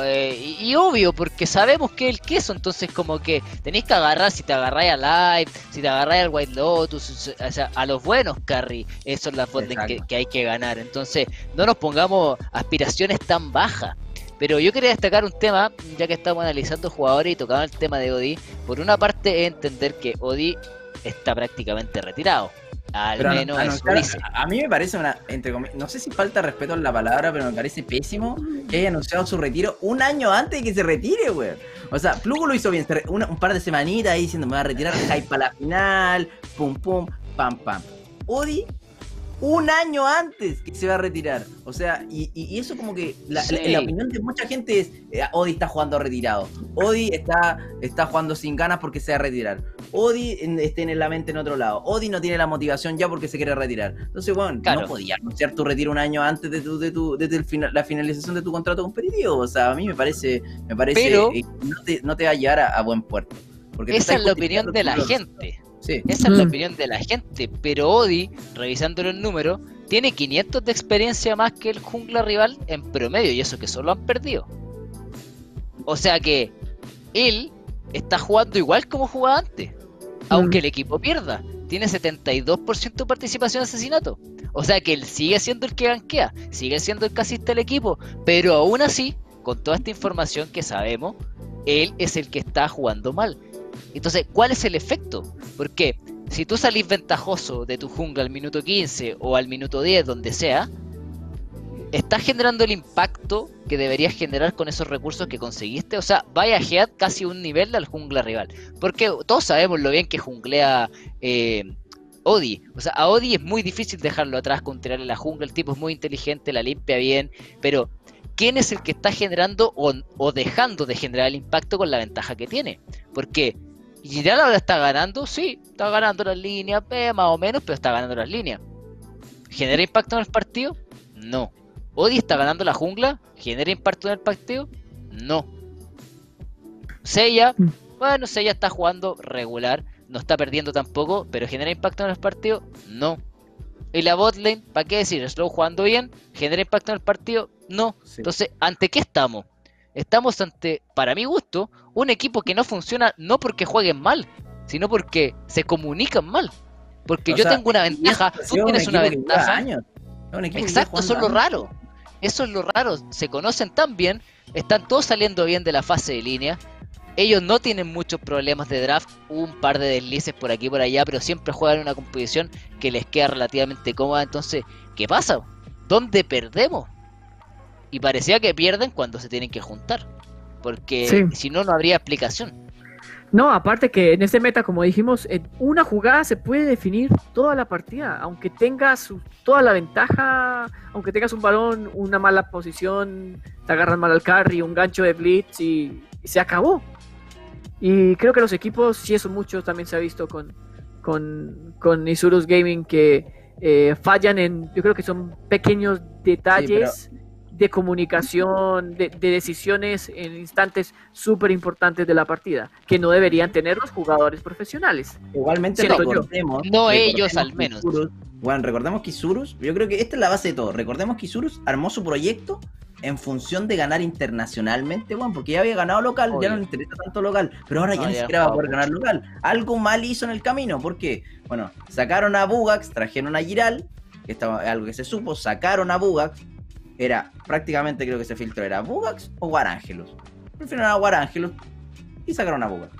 Eh, y, obvio, porque sabemos que es el queso, entonces como que tenéis que agarrar, si te agarráis a Live, si te agarráis al White Lotus, o sea, a los buenos carry, eso es la forma que, que hay que ganar. Entonces, no nos pongamos aspiraciones tan bajas. Pero yo quería destacar un tema, ya que estamos analizando jugadores y tocando el tema de Odi. Por una parte, entender que Odi está prácticamente retirado. Al menos A, mí me parece una, entre no sé si falta respeto en la palabra, pero me parece pésimo que haya anunciado su retiro un año antes de que se retire, weón. O sea, Plugo lo hizo bien, un par de semanitas ahí diciendo me voy a retirar, hype para la final, pum pum, pam pam. Odi un año antes que se va a retirar. O sea, y, eso como que la, opinión de mucha gente es, eh, Odi está jugando retirado. Odi está, está jugando sin ganas porque se va a retirar. Odi está en la mente en otro lado. Odi no tiene la motivación ya porque se quiere retirar. Entonces, bueno, no podía anunciar tu retiro un año antes de tu, de tu, de la finalización de tu contrato competitivo. O sea, a mí me parece, me parece que no, te, no te va a llevar a, buen puerto. Porque esa es la opinión de la gente. Esa es la mm. opinión de la gente, pero Odi, revisando los números, tiene 500 de experiencia más que el jungla rival en promedio, y eso que solo han perdido. O sea que él está jugando igual como jugaba antes, aunque mm. el equipo pierda. Tiene 72% de participación en asesinato. O sea que él sigue siendo el que ganquea, sigue siendo el casista del equipo, pero aún así, con toda esta información que sabemos, él es el que está jugando mal. Entonces, ¿cuál es el efecto? Porque si tú salís ventajoso de tu jungla al minuto 15 o al minuto 10, donde sea, ¿estás generando el impacto que deberías generar con esos recursos que conseguiste? O sea, vaya Head casi un nivel al jungla rival. Porque todos sabemos lo bien que junglea eh, Odi. O sea, a Odi es muy difícil dejarlo atrás con tirarle la jungla. El tipo es muy inteligente, la limpia bien. Pero, ¿quién es el que está generando o, dejando de generar el impacto con la ventaja que tiene? Porque Giral ahora está ganando, sí, está ganando las líneas, eh, más o menos, pero está ganando las líneas. ¿Genera impacto en el partido? No. ¿Odi está ganando la jungla? ¿Genera impacto en el partido? No. Seiya, mm. bueno, Seiya está jugando regular, no está perdiendo tampoco, pero ¿genera impacto en el partido? No. ¿Y la botlane? ¿Para qué decir? ¿Slow jugando bien? ¿Genera impacto en el partido? No. Entonces, ¿ante qué estamos? Estamos ante, para mi gusto, un equipo que no funciona no porque jueguen mal, sino porque se comunican mal. Porque yo tengo una ventaja, tú tienes una ventaja. Exacto, eso es lo raro. Eso es lo raro. Se conocen tan bien, están todos saliendo bien de la fase de línea. Ellos no tienen muchos problemas de draft, un par de deslices por aquí y por allá, pero siempre juegan una composición que les queda relativamente cómoda. Entonces, ¿qué pasa? ¿Dónde perdemos? Y parecía que pierden cuando se tienen que juntar, porque si no, no habría explicación. No, aparte que en este meta, como dijimos, en una jugada se puede definir toda la partida, aunque tengas toda la ventaja, aunque tengas un balón, una mala posición, te agarran mal al carry, un gancho de blitz y, se acabó. Y creo que los equipos, si eso mucho también se ha visto con, con, con Isurus Gaming, que eh, fallan en, yo creo que son pequeños detalles de comunicación, de, decisiones en instantes súper importantes de la partida, que no deberían tener los jugadores profesionales. Igualmente recordemos, no ellos al menos. bueno, recordemos que Isurus, yo creo que esta es la base de todo. Recordemos que Isurus armó su proyecto en función de ganar internacionalmente, bueno, porque ya había ganado local, ya no le interesa tanto local, pero ahora ya ni siquiera va a poder ganar local. Algo mal hizo en el camino, porque, bueno, sacaron a Bugax, trajeron a Giral, que estaba algo que se supo, sacaron a Bugax, era prácticamente creo que ese filtro era Bugax o Guarangelus. Prefirieron a Guarangelus y sacaron a Bugax.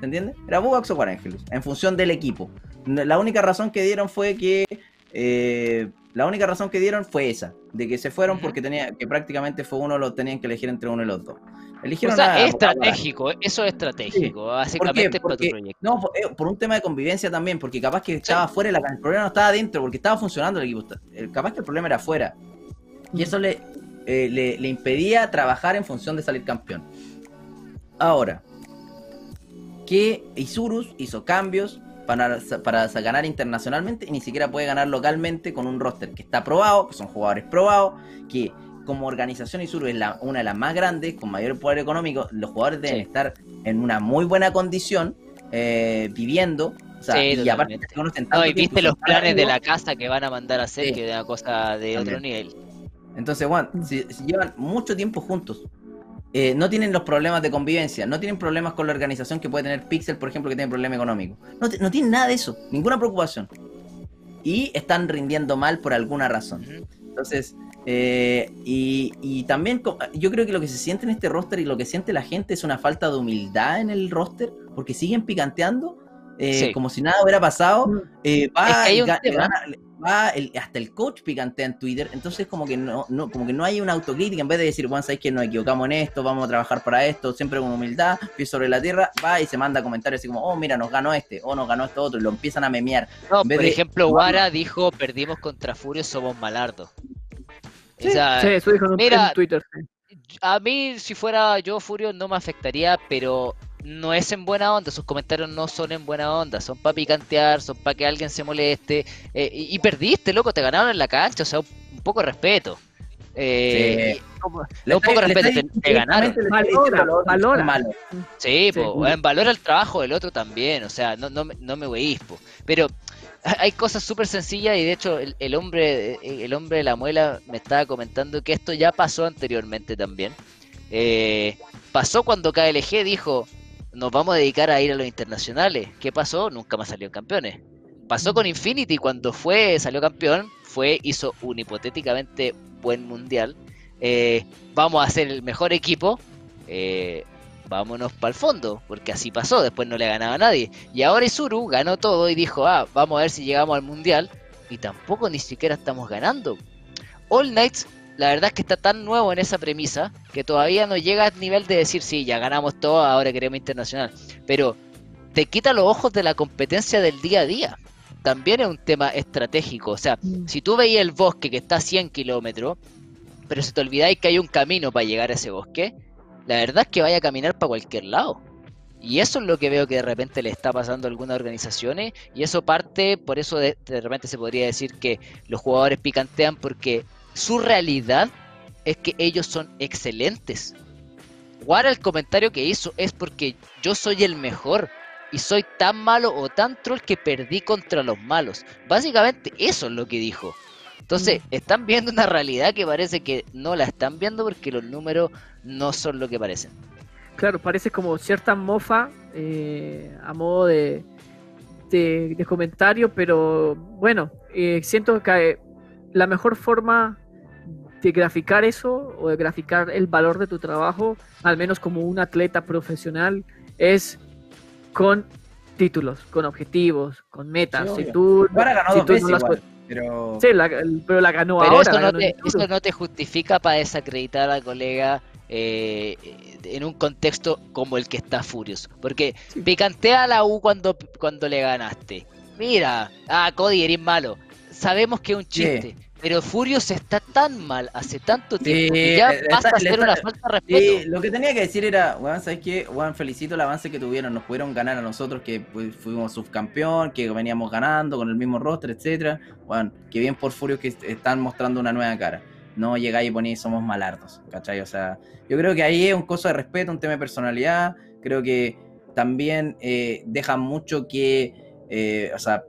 ¿Se entiende? Era Bugax o Guarangelus, en función del equipo. La única razón que dieron fue que. Eh, la única razón que dieron fue esa, de que se fueron porque tenía que prácticamente fue uno lo tenían que elegir entre uno y los dos. Eligieron o sea, es estratégico, eso es estratégico, básicamente ¿Por No, eh, por, un tema de convivencia también, porque capaz que estaba fuera, el problema no estaba adentro, porque estaba funcionando el equipo. Capaz que el problema era afuera. Y eso le, eh, le, impedía trabajar en función de salir campeón. Ahora, que Isurus hizo cambios para, para, ganar internacionalmente y ni siquiera puede ganar localmente con un roster que está probado, que son jugadores probados, que como organización Isurus es la, una de las más grandes, con mayor poder económico, los jugadores deben estar en una muy buena condición, eh, viviendo. y aparte no, y viste los planes de la casa que van a mandar a hacer, que es una cosa de otro nivel. Entonces, Juan, mm. si, llevan mucho tiempo juntos, eh, no tienen los problemas de convivencia, no tienen problemas con la organización que puede tener Pixel, por ejemplo, que tiene problema económico. No, no tienen nada de eso, ninguna preocupación. Y están rindiendo mal por alguna razón. Entonces, eh, y, también yo creo que lo que se siente en este roster y lo que siente la gente es una falta de humildad en el roster, porque siguen picanteando eh, como si nada hubiera pasado. Mm. va, hasta el coach picantea en Twitter, entonces como que no, no, como que no hay una autocrítica, en vez de decir, bueno, sabéis que nos equivocamos en esto, vamos a trabajar para esto, siempre con humildad, pie sobre la tierra, va y se manda comentarios así como, oh, mira, nos ganó este, o oh, nos ganó esto otro, y lo empiezan a memear. No, por ejemplo, Wara dijo, perdimos contra Furio, somos malardos. Sí, eso dijo en Twitter. A mí, si fuera yo Furio, no me afectaría, pero no es en buena onda, sus comentarios no son en buena onda, son para picantear, son para que alguien se moleste. Eh, y, perdiste, loco, te ganaron en la cancha, o sea, un, poco de respeto. Eh, un poco de respeto, te, ganaron. Valora, valora. Sí, pues, valora el trabajo del otro también, o sea, no, no, no me voy Pero hay cosas súper sencillas y de hecho el, hombre el hombre de la muela me estaba comentando que esto ya pasó anteriormente también. Eh, pasó cuando KLG dijo, nos vamos a dedicar a ir a los internacionales. ¿Qué pasó? Nunca más salió campeones. Pasó con Infinity cuando fue, salió campeón, fue, hizo un hipotéticamente buen mundial. Eh, vamos a ser el mejor equipo. Eh, vámonos para el fondo, porque así pasó, después no le ganaba a nadie. Y ahora Isuru ganó todo y dijo, ah, vamos a ver si llegamos al mundial. Y tampoco ni siquiera estamos ganando. All Knights la verdad es que está tan nuevo en esa premisa que todavía no llega al nivel de decir, sí, ya ganamos todo, ahora queremos internacional. Pero te quita los ojos de la competencia del día a día. También es un tema estratégico. O sea, Mm. si tú veías el bosque que está a 100 kilómetros, pero si te olvidáis que hay un camino para llegar a ese bosque, la verdad es que vaya a caminar para cualquier lado. Y eso es lo que veo que de repente le está pasando a algunas organizaciones. Y eso parte, por eso de, de repente se podría decir que los jugadores picantean porque su realidad es que ellos son excelentes. Guara el comentario que hizo es porque yo soy el mejor y soy tan malo o tan troll que perdí contra los malos. Básicamente eso es lo que dijo. Entonces, están viendo una realidad que parece que no la están viendo porque los números no son lo que parecen. Claro, parece como cierta mofa eh, a modo de, de, de comentario, pero bueno, eh, siento que la mejor forma de graficar eso o de graficar el valor de tu trabajo, al menos como un atleta profesional, es con títulos, con objetivos, con metas. Sí, si tú, Ahora ganó si dos tú veces las igual, cu- pero... Sí, la- pero la ganó Pero ahora. eso, la no te, no te justifica para desacreditar al colega eh, en un contexto como el que está Furious. Porque Sí. picantea a la U cuando, cuando le ganaste. Mira, ah, Cody, eres malo. Sabemos que es un chiste. Pero Furious está tan mal hace tanto tiempo que ya pasa está- a ser una falta de respeto. Sí, lo que tenía que decir era, weón, ¿sabes qué? Weón, felicito el avance que tuvieron, nos pudieron ganar a nosotros que pues, fuimos subcampeón, que veníamos ganando con el mismo roster, etcétera. Weón, que bien por Furious que est- están mostrando una nueva cara. No llegáis y ponéis somos malardos, ¿cachai? O sea, yo creo que ahí es un coso de respeto, un tema de personalidad. Creo que también eh, deja mucho que, eh, o sea,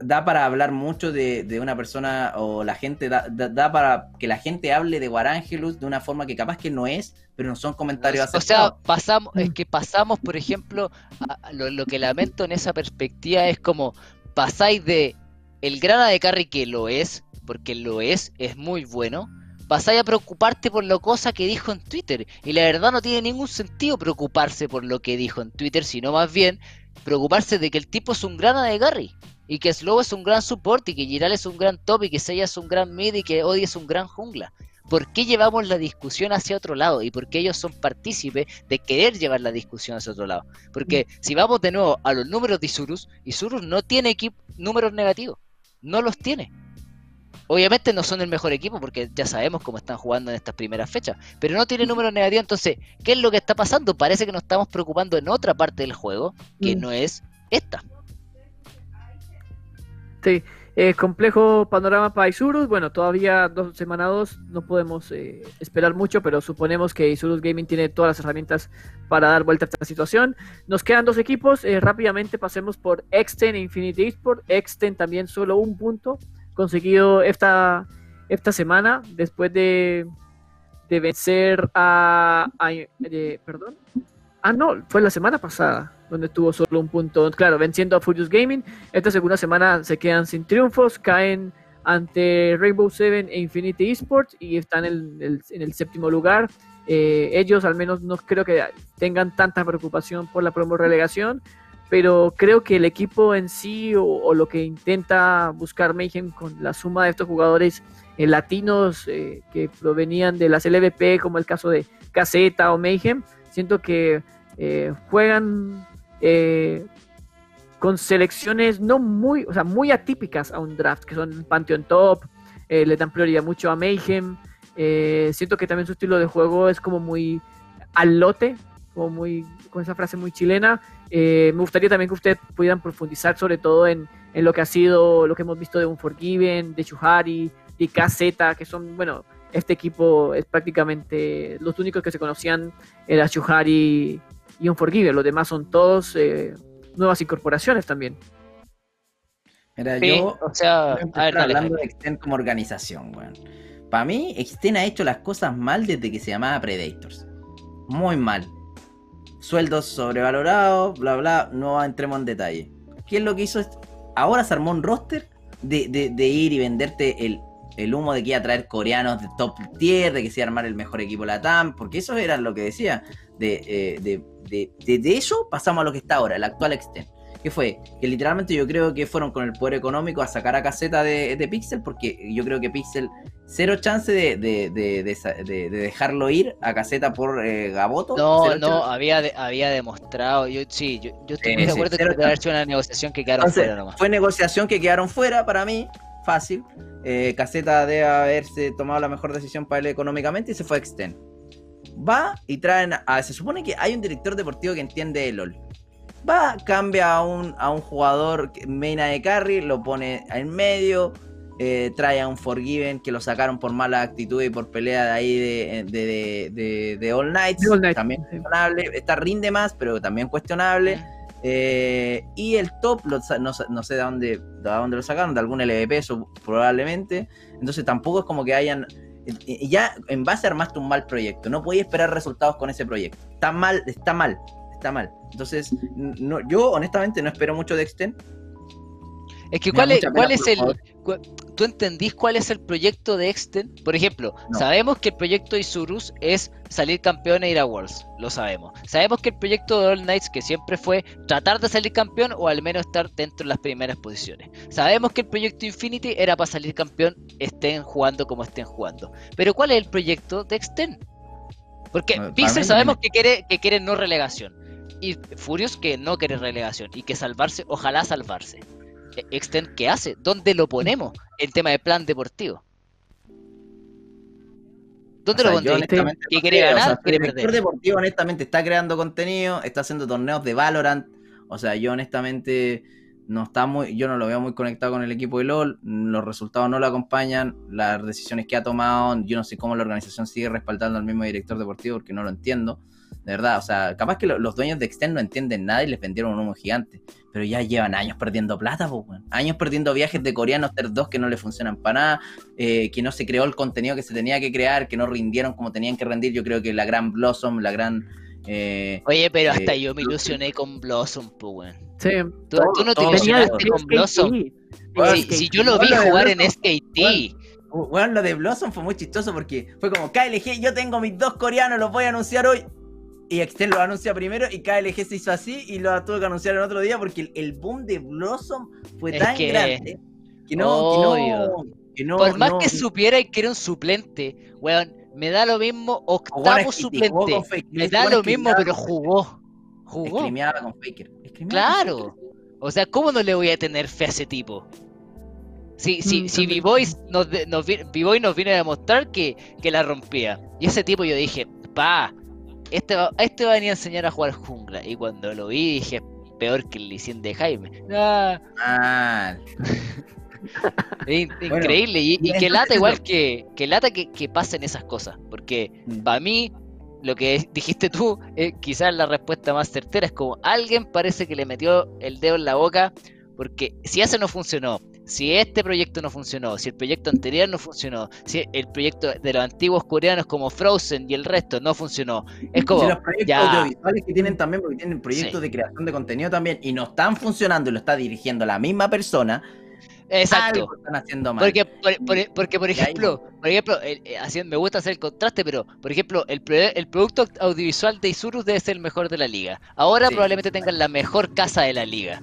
da para hablar mucho de, de una persona o la gente, da, da- da para que la gente hable de Guarángelus de una forma que capaz que no es, pero no son comentarios O sea, pasamos, es Mm. que pasamos, por ejemplo, a- a lo, lo que lamento en esa perspectiva es como pasáis de el grana de carry que lo es, porque lo es, es muy bueno, pasáis a preocuparte por lo cosa que dijo en Twitter. Y la verdad no tiene ningún sentido preocuparse por lo que dijo en Twitter, sino más bien preocuparse de que el tipo es un grana de Gary. Y que Slow es un gran support, y que Giral es un gran top, y que Seiya es un gran mid, y que Odi es un gran jungla. ¿Por qué llevamos la discusión hacia otro lado? Y por qué ellos son partícipes de querer llevar la discusión hacia otro lado. Porque si vamos de nuevo a los números de Isurus, Isurus no tiene números negativos. No los tiene. Obviamente no son el mejor equipo porque ya sabemos cómo están jugando en estas primeras fechas. Pero no tiene números negativos. Entonces, ¿qué es lo que está pasando? Parece que nos estamos preocupando en otra parte del juego que Mm. no es esta. Sí, eh, complejo panorama para Isurus. Bueno, todavía dos semanas dos no podemos eh, esperar mucho, pero suponemos que Isurus Gaming tiene todas las herramientas para dar vuelta a esta situación. Nos quedan dos equipos. eh, rápidamente pasemos por Exten e Infinity Esport. Exten también solo un punto conseguido esta, esta semana después de, de vencer a, de- perdón. Ah, no, fue la semana pasada donde tuvo solo un punto. Claro, venciendo a Furious Gaming. Esta segunda semana se quedan sin triunfos, caen ante Rainbow Seven e Infinity Esports y están en el, en el séptimo lugar. Eh, ellos al menos no creo que tengan tanta preocupación por la promo relegación, pero creo que el equipo en sí o, lo que intenta buscar Mayhem con la suma de estos jugadores eh, latinos eh, que provenían de las LVP, como el caso de Caseta o Mayhem, siento que eh, juegan eh, con selecciones no muy, o sea, muy atípicas a un draft, que son Pantheon Top, le dan prioridad mucho a Mayhem. siento que también su estilo de juego es como muy al lote, como muy, con esa frase muy chilena. Eh, me gustaría también que ustedes pudieran profundizar sobre todo en, en lo que ha sido, lo que hemos visto de Unforgiven, de Chuhari, de KZ, que son, bueno, este equipo es prácticamente los únicos que se conocían era Chuhari y Unforgiven, los demás son todos eh, nuevas incorporaciones también. Mira, Sí, yo o sea, a ver, dale, hablando de Extend como organización, weón. Para mí, Extend ha hecho las cosas mal desde que se llamaba Predators. Muy mal. Sueldos sobrevalorados, bla, bla. No entremos en detalle. ¿Qué es lo que hizo? esto? Ahora se armó un roster de, de- de ir y venderte el, el humo de que iba a traer coreanos de top tier, de que se iba a armar el mejor equipo Latam, porque eso era lo que decía. De, eh, de, de- eso pasamos a lo que está ahora, el actual Extend. ¿Qué fue? Que literalmente yo creo que fueron con el poder económico a sacar a caseta de, de Pixel, porque yo creo que Pixel cero chance de, de, de, de, dejarlo ir a caseta por eh, Gaboto. No, no, había, había demostrado. Yo sí, yo, yo estoy muy de acuerdo que haber sido una negociación que quedaron fuera nomás. Fue negociación que quedaron fuera para mí, fácil. Eh, caseta debe haberse tomado la mejor decisión para él económicamente y se fue a Extend. Va y traen a. Se supone que hay un director deportivo que entiende el LOL. Va, cambia a un, a un jugador Meina de carry, lo pone en medio eh, trae a un Forgiven que lo sacaron por mala actitud y por pelea de ahí de, All Knights. También cuestionable. Esta rinde más, pero también cuestionable. Eh, y el top, no, sé de dónde, de dónde lo sacaron, de algún LVP probablemente. Entonces tampoco es como que hayan... Ya en base armaste un mal proyecto. No podías esperar resultados con ese proyecto. Está mal, está mal, está mal. Entonces, no, yo honestamente no espero mucho de Extend. Es que cuál es, cuál es el... ¿Tú entendís cuál es el proyecto de Exten? Por ejemplo, sabemos que el proyecto de Isurus es salir campeón e ir a Worlds, lo sabemos. Sabemos que el proyecto de All Knights, que siempre fue tratar de salir campeón o al menos estar dentro de las primeras posiciones. Sabemos que el proyecto Infinity era para salir campeón, estén jugando como estén jugando. Pero ¿cuál es el proyecto de Exten? Porque Pixel sabemos que quiere, que quiere no relegación. Y Furious que no quiere relegación y que salvarse, ojalá salvarse. Extend ¿qué hace? ¿Dónde lo ponemos en tema de plan deportivo? ¿Dónde lo ponemos? ¿Qué quiere ganar? ¿Quiere perder? El deportivo honestamente está creando contenido, está haciendo torneos de Valorant. O sea, yo honestamente no está muy, yo no lo veo muy conectado con el equipo de LOL, los resultados no lo acompañan, las decisiones que ha tomado, yo no sé cómo la organización sigue respaldando al mismo director deportivo porque no lo entiendo. De verdad, o sea, capaz que los dueños de Extend no entienden nada y les vendieron un humo gigante. Pero ya llevan años perdiendo plata, pues, Años perdiendo viajes de coreanos Ter 2 que no le funcionan para nada, eh, que no se creó el contenido que se tenía que crear, que no rindieron como tenían que rendir. Yo creo que la gran Blossom, la gran. Eh, Oye, pero hasta eh, yo me ilusioné con Blossom, pues, Sí. ¿Tú, no te ilusionaste con Blossom. si, yo lo vi jugar en SKT. Bueno, lo de Blossom fue muy chistoso porque fue como KLG, yo tengo mis dos coreanos, los voy a anunciar hoy. Y Extend lo anuncia primero y KLG se hizo así y lo tuvo que anunciar en otro día porque el, boom de Blossom fue tan grande que no, que no, Por más que supiera que era un suplente, weón, me da lo mismo octavo suplente. Me da lo mismo, pero jugó. Jugó. con Faker. Claro. O sea, ¿cómo no le voy a tener fe a ese tipo? Si, si, mm, si B-Boy nos, nos, nos vino a demostrar que, que la rompía. Y ese tipo yo dije, pa, este, este va a venir a enseñar a jugar jungla. Y cuando lo vi dije, peor que el licien de Jaime. Ah. Increíble. y, que lata igual que, que lata que, que pasen esas cosas. Porque mm. para mí, lo que dijiste tú, eh, quizás la respuesta más certera es como alguien parece que le metió el dedo en la boca. Porque si eso no funcionó, si este proyecto no funcionó, si el proyecto anterior no funcionó, si el proyecto de los antiguos coreanos como Frozen y el resto no funcionó, es como. Si los proyectos audiovisuales que tienen también, porque tienen proyectos de creación de contenido también, y no están funcionando y lo está dirigiendo la misma persona. Exacto. están haciendo mal. Porque, por, porque, por ejemplo, por ejemplo eh, me gusta hacer el contraste, pero por ejemplo, el, el producto audiovisual de Isurus debe ser el mejor de la liga. Ahora probablemente tengan la mejor casa de la liga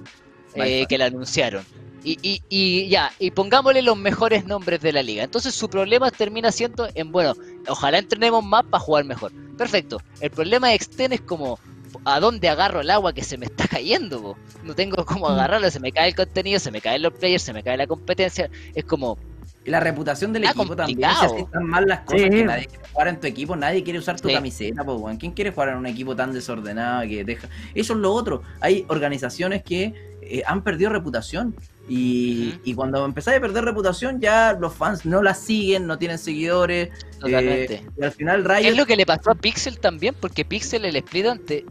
eh, que la anunciaron. Y, y, ya, y pongámosle los mejores nombres de la liga. Entonces su problema termina siendo en, bueno, ojalá entrenemos más para jugar mejor. Perfecto. El problema de Exten es como, ¿a dónde agarro el agua que se me está cayendo? No tengo cómo mm. agarrarlo, se me cae el contenido, se me caen los players, se me cae la competencia. Es como... La reputación del equipo también, si están mal las cosas, que nadie quiere jugar en tu equipo, nadie quiere usar tu camiseta, pues, ¿quién quiere jugar en un equipo tan desordenado que deja... Eso es lo otro. Hay organizaciones que eh, han perdido reputación y, cuando empezáis a perder reputación, ya los fans no la siguen, no tienen seguidores. Eh, y al final Riot... Es lo que le pasó a Pixel también, porque Pixel el split ante...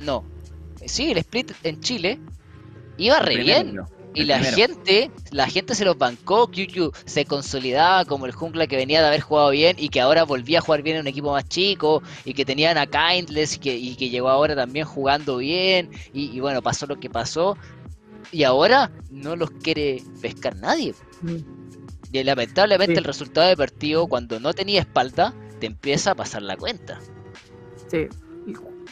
No. Sí, el split en Chile iba re bien. y la gente, la gente se los bancó, QQ se consolidaba como el jungla que venía de haber jugado bien y que ahora volvía a jugar bien en un equipo más chico y que tenían a Kindless y que, y que llegó ahora también jugando bien y, y, bueno, pasó lo que pasó y ahora no los quiere pescar nadie. Mm. Y lamentablemente el resultado de partido, cuando no tenía espalda, te empieza a pasar la cuenta. Sí.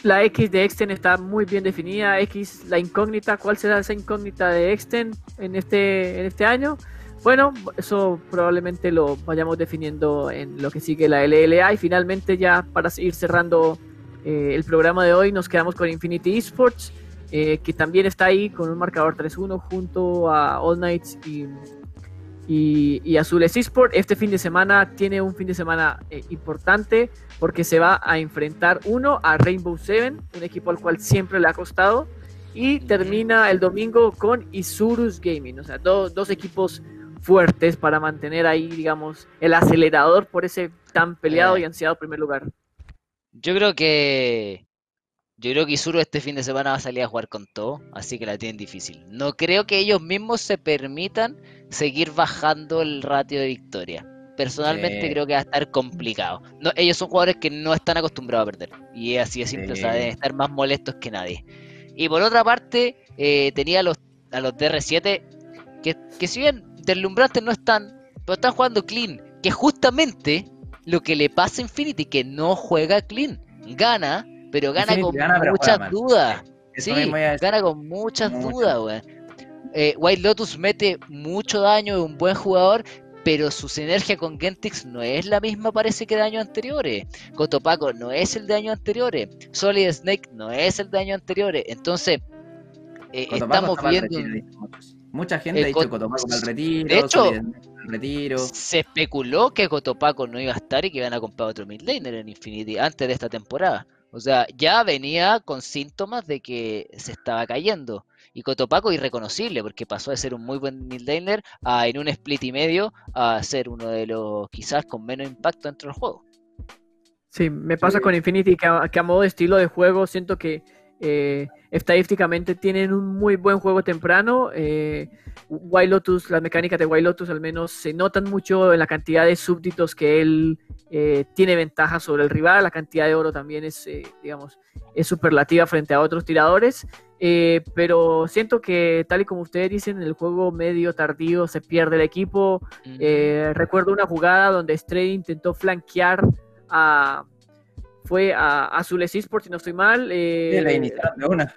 La X de Exten está muy bien definida. X, la incógnita, ¿cuál será esa incógnita de Exten en este, en este año? Bueno, eso probablemente lo vayamos definiendo en lo que sigue la LLA y finalmente ya para ir cerrando eh, el programa de hoy nos quedamos con Infinity Esports, eh, que también está ahí con un marcador 3-1 junto a All Knights y, y, Azules Esports. Este fin de semana tiene un fin de semana eh, importante porque se va a enfrentar uno a Rainbow Seven, un equipo al cual siempre le ha costado, y termina el domingo con Isurus Gaming, o sea, dos equipos fuertes para mantener ahí, digamos, el acelerador por ese tan peleado y ansiado primer lugar. Yo creo que yo creo que Isuru este fin de semana va a salir a jugar con todo, así que la tienen difícil. No creo que ellos mismos se permitan seguir bajando el ratio de victoria. Personalmente creo que va a estar complicado. No, ellos son jugadores que no están acostumbrados a perder. Y es así de simple, o sea, deben estar más molestos que nadie. Y por otra parte, eh, tenía a los, a los DR7 que, que si bien deslumbrantes no están, pero están jugando clean, que justamente lo que le pasa a Infinity, que no juega clean, gana, pero gana con muchas dudas. Sí, gana con muchas dudas, weón. Eh, White Lotus mete mucho daño, es un buen jugador, pero su sinergia con Gentix no es la misma parece que de años anteriores. Cotopaco no es el de años anteriores. Solid Snake no es el de años anteriores. Entonces, eh, estamos viendo... Mucha gente ha dicho que Cotopaco el retiro. De hecho, retiro. se especuló que Cotopaco no iba a estar y que iban a comprar otro midlaner en Infinity antes de esta temporada. O sea, ya venía con síntomas de que se estaba cayendo. Y Cotopaco irreconocible, porque pasó de ser un muy buen midlaner a en un split y medio a ser uno de los quizás con menos impacto dentro del juego. Sí, me pasa con Infinity que a modo de estilo de juego siento que eh, estadísticamente tienen un muy buen juego temprano. Eh, Wild Lotus, las mecánicas de Wild Lotus al menos se notan mucho en la cantidad de súbditos que él eh, tiene ventaja sobre el rival. La cantidad de oro también es, eh, digamos, es superlativa frente a otros tiradores. pero siento que, tal y como ustedes dicen, en el juego medio tardío se pierde el equipo. recuerdo una jugada donde Stray intentó flanquear a fue a Azules Esports, si no estoy mal. Eh, la iniciaron de una.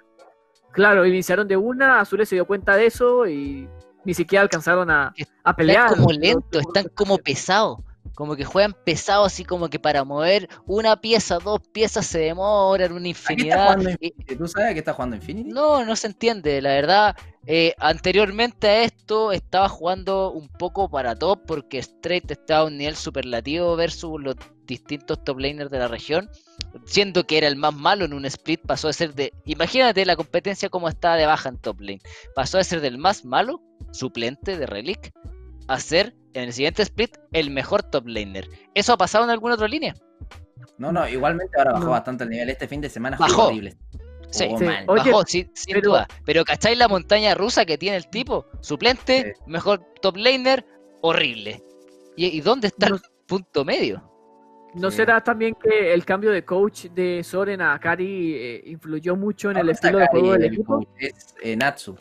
Claro, iniciaron de una, Azules se dio cuenta de eso y ni siquiera alcanzaron a, a pelear. Están como lento, están como pesados. Como que juegan pesado, así como que para mover una pieza, dos piezas se demoran una infinidad. ¿Tú sabes que está jugando Infinity? No, no se entiende. La verdad, eh, anteriormente a esto estaba jugando un poco para top porque Straight estaba a un nivel superlativo versus los distintos top laners de la región. Siendo que era el más malo en un split, pasó a ser de. Imagínate la competencia como estaba de baja en top lane. Pasó a ser del más malo, suplente de Relic, a ser en el siguiente split el mejor top laner. ¿Eso ha pasado en alguna otra línea? No, no, igualmente ahora bajó bastante el nivel. Este fin de semana fue bajó. horrible. Sí, bajó, sin, duda. Pero ¿cacháis la montaña rusa que tiene el tipo? Suplente, mejor top laner, horrible. ¿Y, dónde está el punto medio? ¿No será también que el cambio de coach de Soren a Kari eh, influyó mucho en el estilo de juego del equipo? Es eh, Natsu.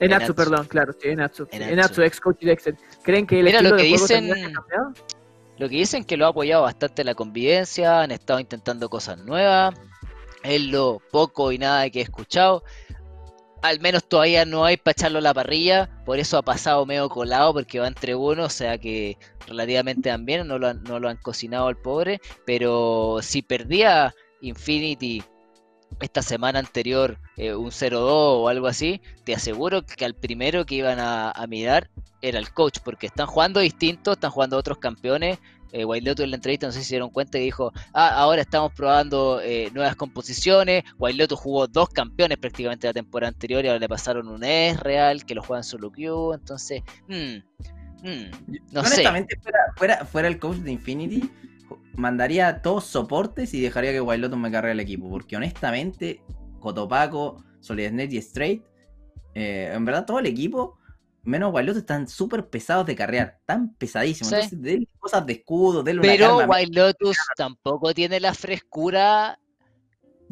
Enatsu, perdón, claro, sí, Enatsu. Enatsu, ex coach de Excel. ¿Creen que el estilo lo que de dicen, cambiado? Lo que dicen que lo ha apoyado bastante la convivencia, han estado intentando cosas nuevas. Es lo poco y nada que he escuchado. Al menos todavía no hay para echarlo a la parrilla, por eso ha pasado medio colado porque va entre uno, o sea que relativamente también no lo han, no lo han cocinado al pobre, pero si perdía Infinity esta semana anterior eh, un 0-2 o algo así, te aseguro que al primero que iban a, mirar era el coach, porque están jugando distintos, están jugando otros campeones. Eh, Lotus en la entrevista, no sé si se dieron cuenta, y dijo, ah, ahora estamos probando eh, nuevas composiciones. Lotus jugó dos campeones prácticamente la temporada anterior y ahora le pasaron un S real, que lo juegan solo Q, entonces, hmm, hmm, no Honestamente, Fuera, fuera, fuera el coach de Infinity, mandaría todos soportes y dejaría que Wild me cargue el equipo. Porque honestamente, Cotopaco, SolidNet y Straight, eh, en verdad todo el equipo, menos Wild están súper pesados de carrear. Tan pesadísimos. Entonces, de cosas de escudo, de Pero Wild Lotus tampoco tiene la frescura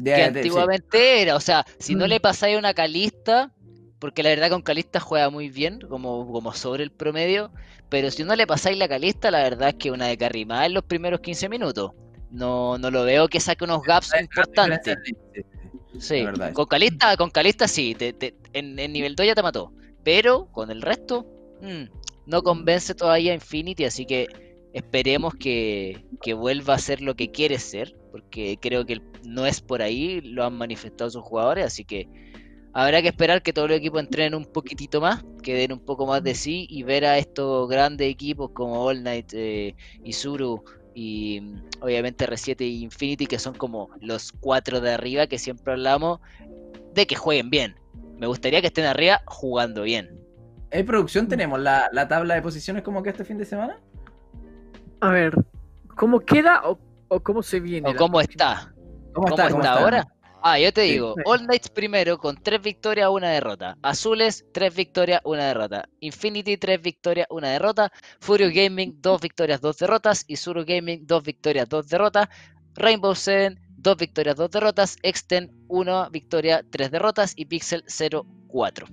que antiguamente era. O sea, si no mm. le pasáis una calista, porque la verdad con Calista juega muy bien, como, como sobre el promedio, pero si no le pasáis la Calista, la verdad es que una de carry en los primeros 15 minutos. No, no lo veo que saque unos gaps importantes. Sí, con Calista, con Calista sí, en, nivel 2 ya te mató, pero con el resto, mm, no convence todavía Infinity, así que esperemos que, que vuelva a ser lo que quiere ser, porque creo que no es por ahí, lo han manifestado sus jugadores, así que habrá que esperar que todos los equipos entrenen un poquitito más, que den un poco más de sí y ver a estos grandes equipos como All Night, eh, Isuru y mm, obviamente R7 y Infinity, que son como los cuatro de arriba que siempre hablamos, de que jueguen bien. Me gustaría que estén arriba jugando bien. ¿En producción tenemos la, la tabla de posiciones como que este fin de semana? A ver, ¿cómo queda o, o cómo se viene? ¿O la cómo próxima? está? ¿Cómo, está, ahora? Ah, yo te digo, All Knights primero con 3 victorias, una derrota. Azules, 3 victorias, una derrota. Infinity, 3 victorias, una derrota. Furio Gaming, 2 victorias, 2 derrotas. Isuru Gaming, 2 victorias, 2 derrotas. Rainbow Seven, 2 victorias, 2 derrotas. Exten, 1 victoria, 3 derrotas. Y Pixel, 0, 4.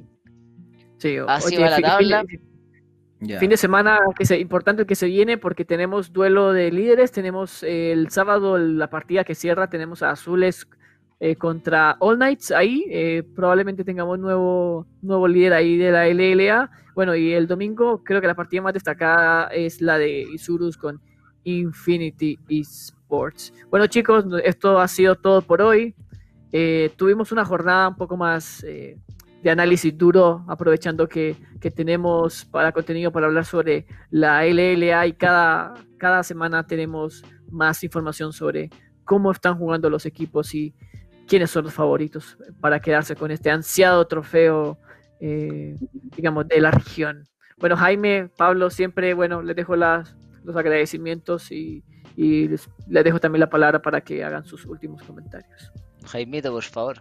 Sí, o- Así oye, va la fi- fin de- tabla. Fin de semana que se, importante que se viene porque tenemos duelo de líderes, tenemos eh, el sábado la partida que cierra, tenemos a Azules eh, contra All Knights ahí, eh, probablemente tengamos nuevo, nuevo líder ahí de la LLA, bueno y el domingo creo que la partida más destacada es la de Isurus con Infinity Esports. Bueno chicos, esto ha sido todo por hoy, Eh, tuvimos una jornada un poco más... de análisis duro, aprovechando que, que tenemos para contenido para hablar sobre la LLA y cada, cada semana tenemos más información sobre cómo están jugando los equipos y quiénes son los favoritos para quedarse con este ansiado trofeo, eh, digamos, de la región. Bueno, Jaime, Pablo, siempre, bueno, les dejo las, los agradecimientos y, y les, les dejo también la palabra para que hagan sus últimos comentarios. Jaimito, por favor.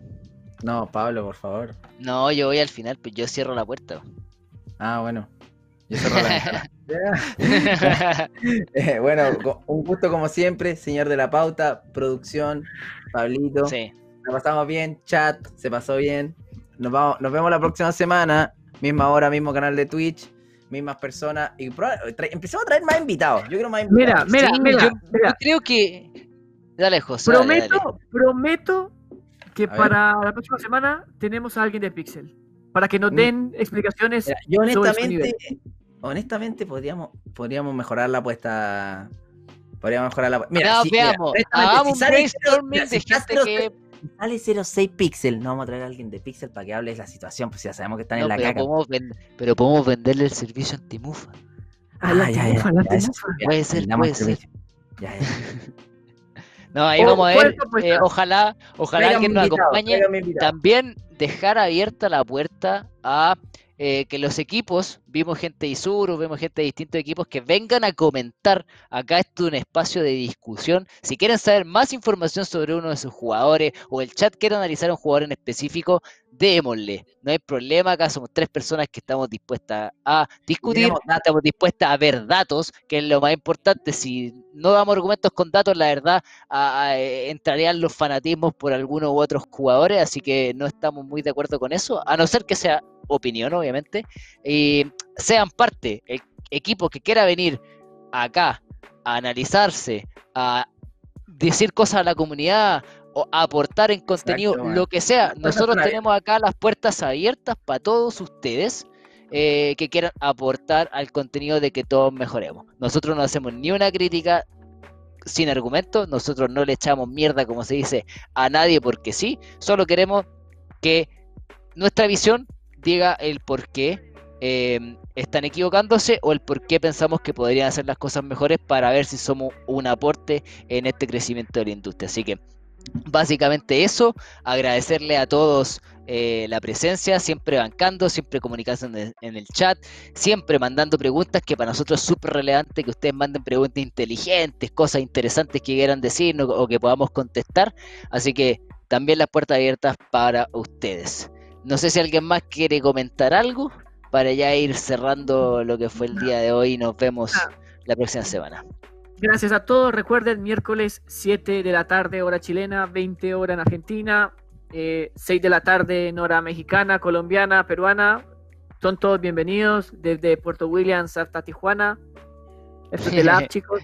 No, Pablo, por favor. No, yo voy al final, pues yo cierro la puerta. Ah, bueno. Yo cerro la ventana. Eh, bueno, un gusto como siempre, señor de la pauta, producción, Pablito. sí. Nos pasamos bien, chat, se pasó bien. Nos, vamos, nos vemos la próxima semana, misma hora, mismo canal de Twitch, mismas personas. Y empecemos a traer más invitados. Yo quiero más Mira, invitados. mira, Sí, mira, yo, mira. yo creo que. Dale, José. dale, dale. Prometo, prometo que A ver. para la próxima semana tenemos a alguien de Pixel. Para que nos Mm. den explicaciones. Mira, yo sobre su honestamente, honestamente podríamos, podríamos mejorar la apuesta. Podríamos mejorar la apuesta. Mira, Ya, si, mira, veamos. honestamente, Hagamos si un brainstorming mira, de gente 0, que. Sale 06 Pixel, no vamos a traer a alguien de Pixel para que hable de la situación, pues ya sabemos que están No, en la pero, caca. podemos ven- pero podemos venderle el servicio antimufa. Ah, la Ah, ya, timufa, ya, la ya, timufa. Puede ser, puede el ser. servicio. Ya, ya. No, ahí O- vamos a ¿cuál ver. es tu apuesta? eh, ojalá, ojalá alguien nos acompañe. También dejar abierta la puerta a eh, que los equipos, vimos gente de Isuru, vemos gente de distintos equipos que vengan a comentar. Acá esto es un espacio de discusión. Si quieren saber más información sobre uno de sus jugadores o el chat quiere analizar a un jugador en específico, démosle. No hay problema, acá somos tres personas que estamos dispuestas a discutir, estamos dispuestas a ver datos, que es lo más importante. Si no damos argumentos con datos, la verdad, a- a, eh, entrarían los fanatismos por algunos u otros jugadores, así que no estamos muy de acuerdo con eso, a no ser que sea opinión, obviamente. Y sean parte, el equipo que quiera venir acá a analizarse, a decir cosas a la comunidad o a aportar en contenido, Exacto, lo que sea. Nosotros tenemos acá las puertas abiertas para todos ustedes eh, que quieran aportar al contenido de que todos mejoremos. Nosotros no hacemos ni una crítica sin argumentos, nosotros no le echamos mierda, como se dice, a nadie porque sí, solo queremos que nuestra visión diga el por qué eh, están equivocándose o el por qué pensamos que podrían hacer las cosas mejores para ver si somos un aporte en este crecimiento de la industria. Así que básicamente eso, agradecerle a todos eh, la presencia, siempre bancando, siempre comunicándose en el chat, siempre mandando preguntas que para nosotros es súper relevante que ustedes manden preguntas inteligentes, cosas interesantes que quieran decirnos o que podamos contestar. Así que también las puertas abiertas para ustedes. No sé si alguien más quiere comentar algo para ya ir cerrando lo que fue el día de hoy y nos vemos la próxima semana. Gracias a todos. Recuerden, miércoles 7 de la tarde, hora chilena, 20 hora en Argentina, eh, 6 de la tarde en hora mexicana, colombiana, peruana. Son todos bienvenidos desde Puerto Williams hasta Tijuana. Esto es de la app, chicos.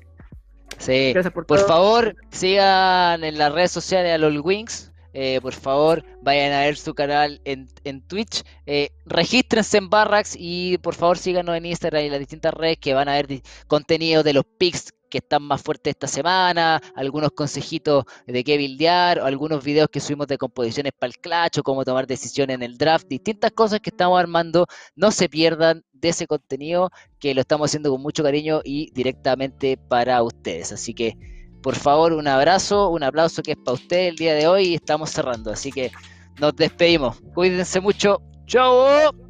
Sí, Gracias por, por todo. favor, sigan en las redes sociales a los Wings. Eh, por favor, vayan a ver su canal en, Twitch. Eh, regístrense en Barracks y por favor síganos en Instagram y las distintas redes que van a ver contenido de los pics que están más fuertes esta semana, algunos consejitos de qué buildear, o algunos videos que subimos de composiciones para el clutch o cómo tomar decisiones en el draft, distintas cosas que estamos armando. No se pierdan de ese contenido que lo estamos haciendo con mucho cariño y directamente para ustedes. Así que por favor, un abrazo, un aplauso que es para usted el día de hoy y estamos cerrando. Así que nos despedimos. Cuídense mucho. ¡Chao!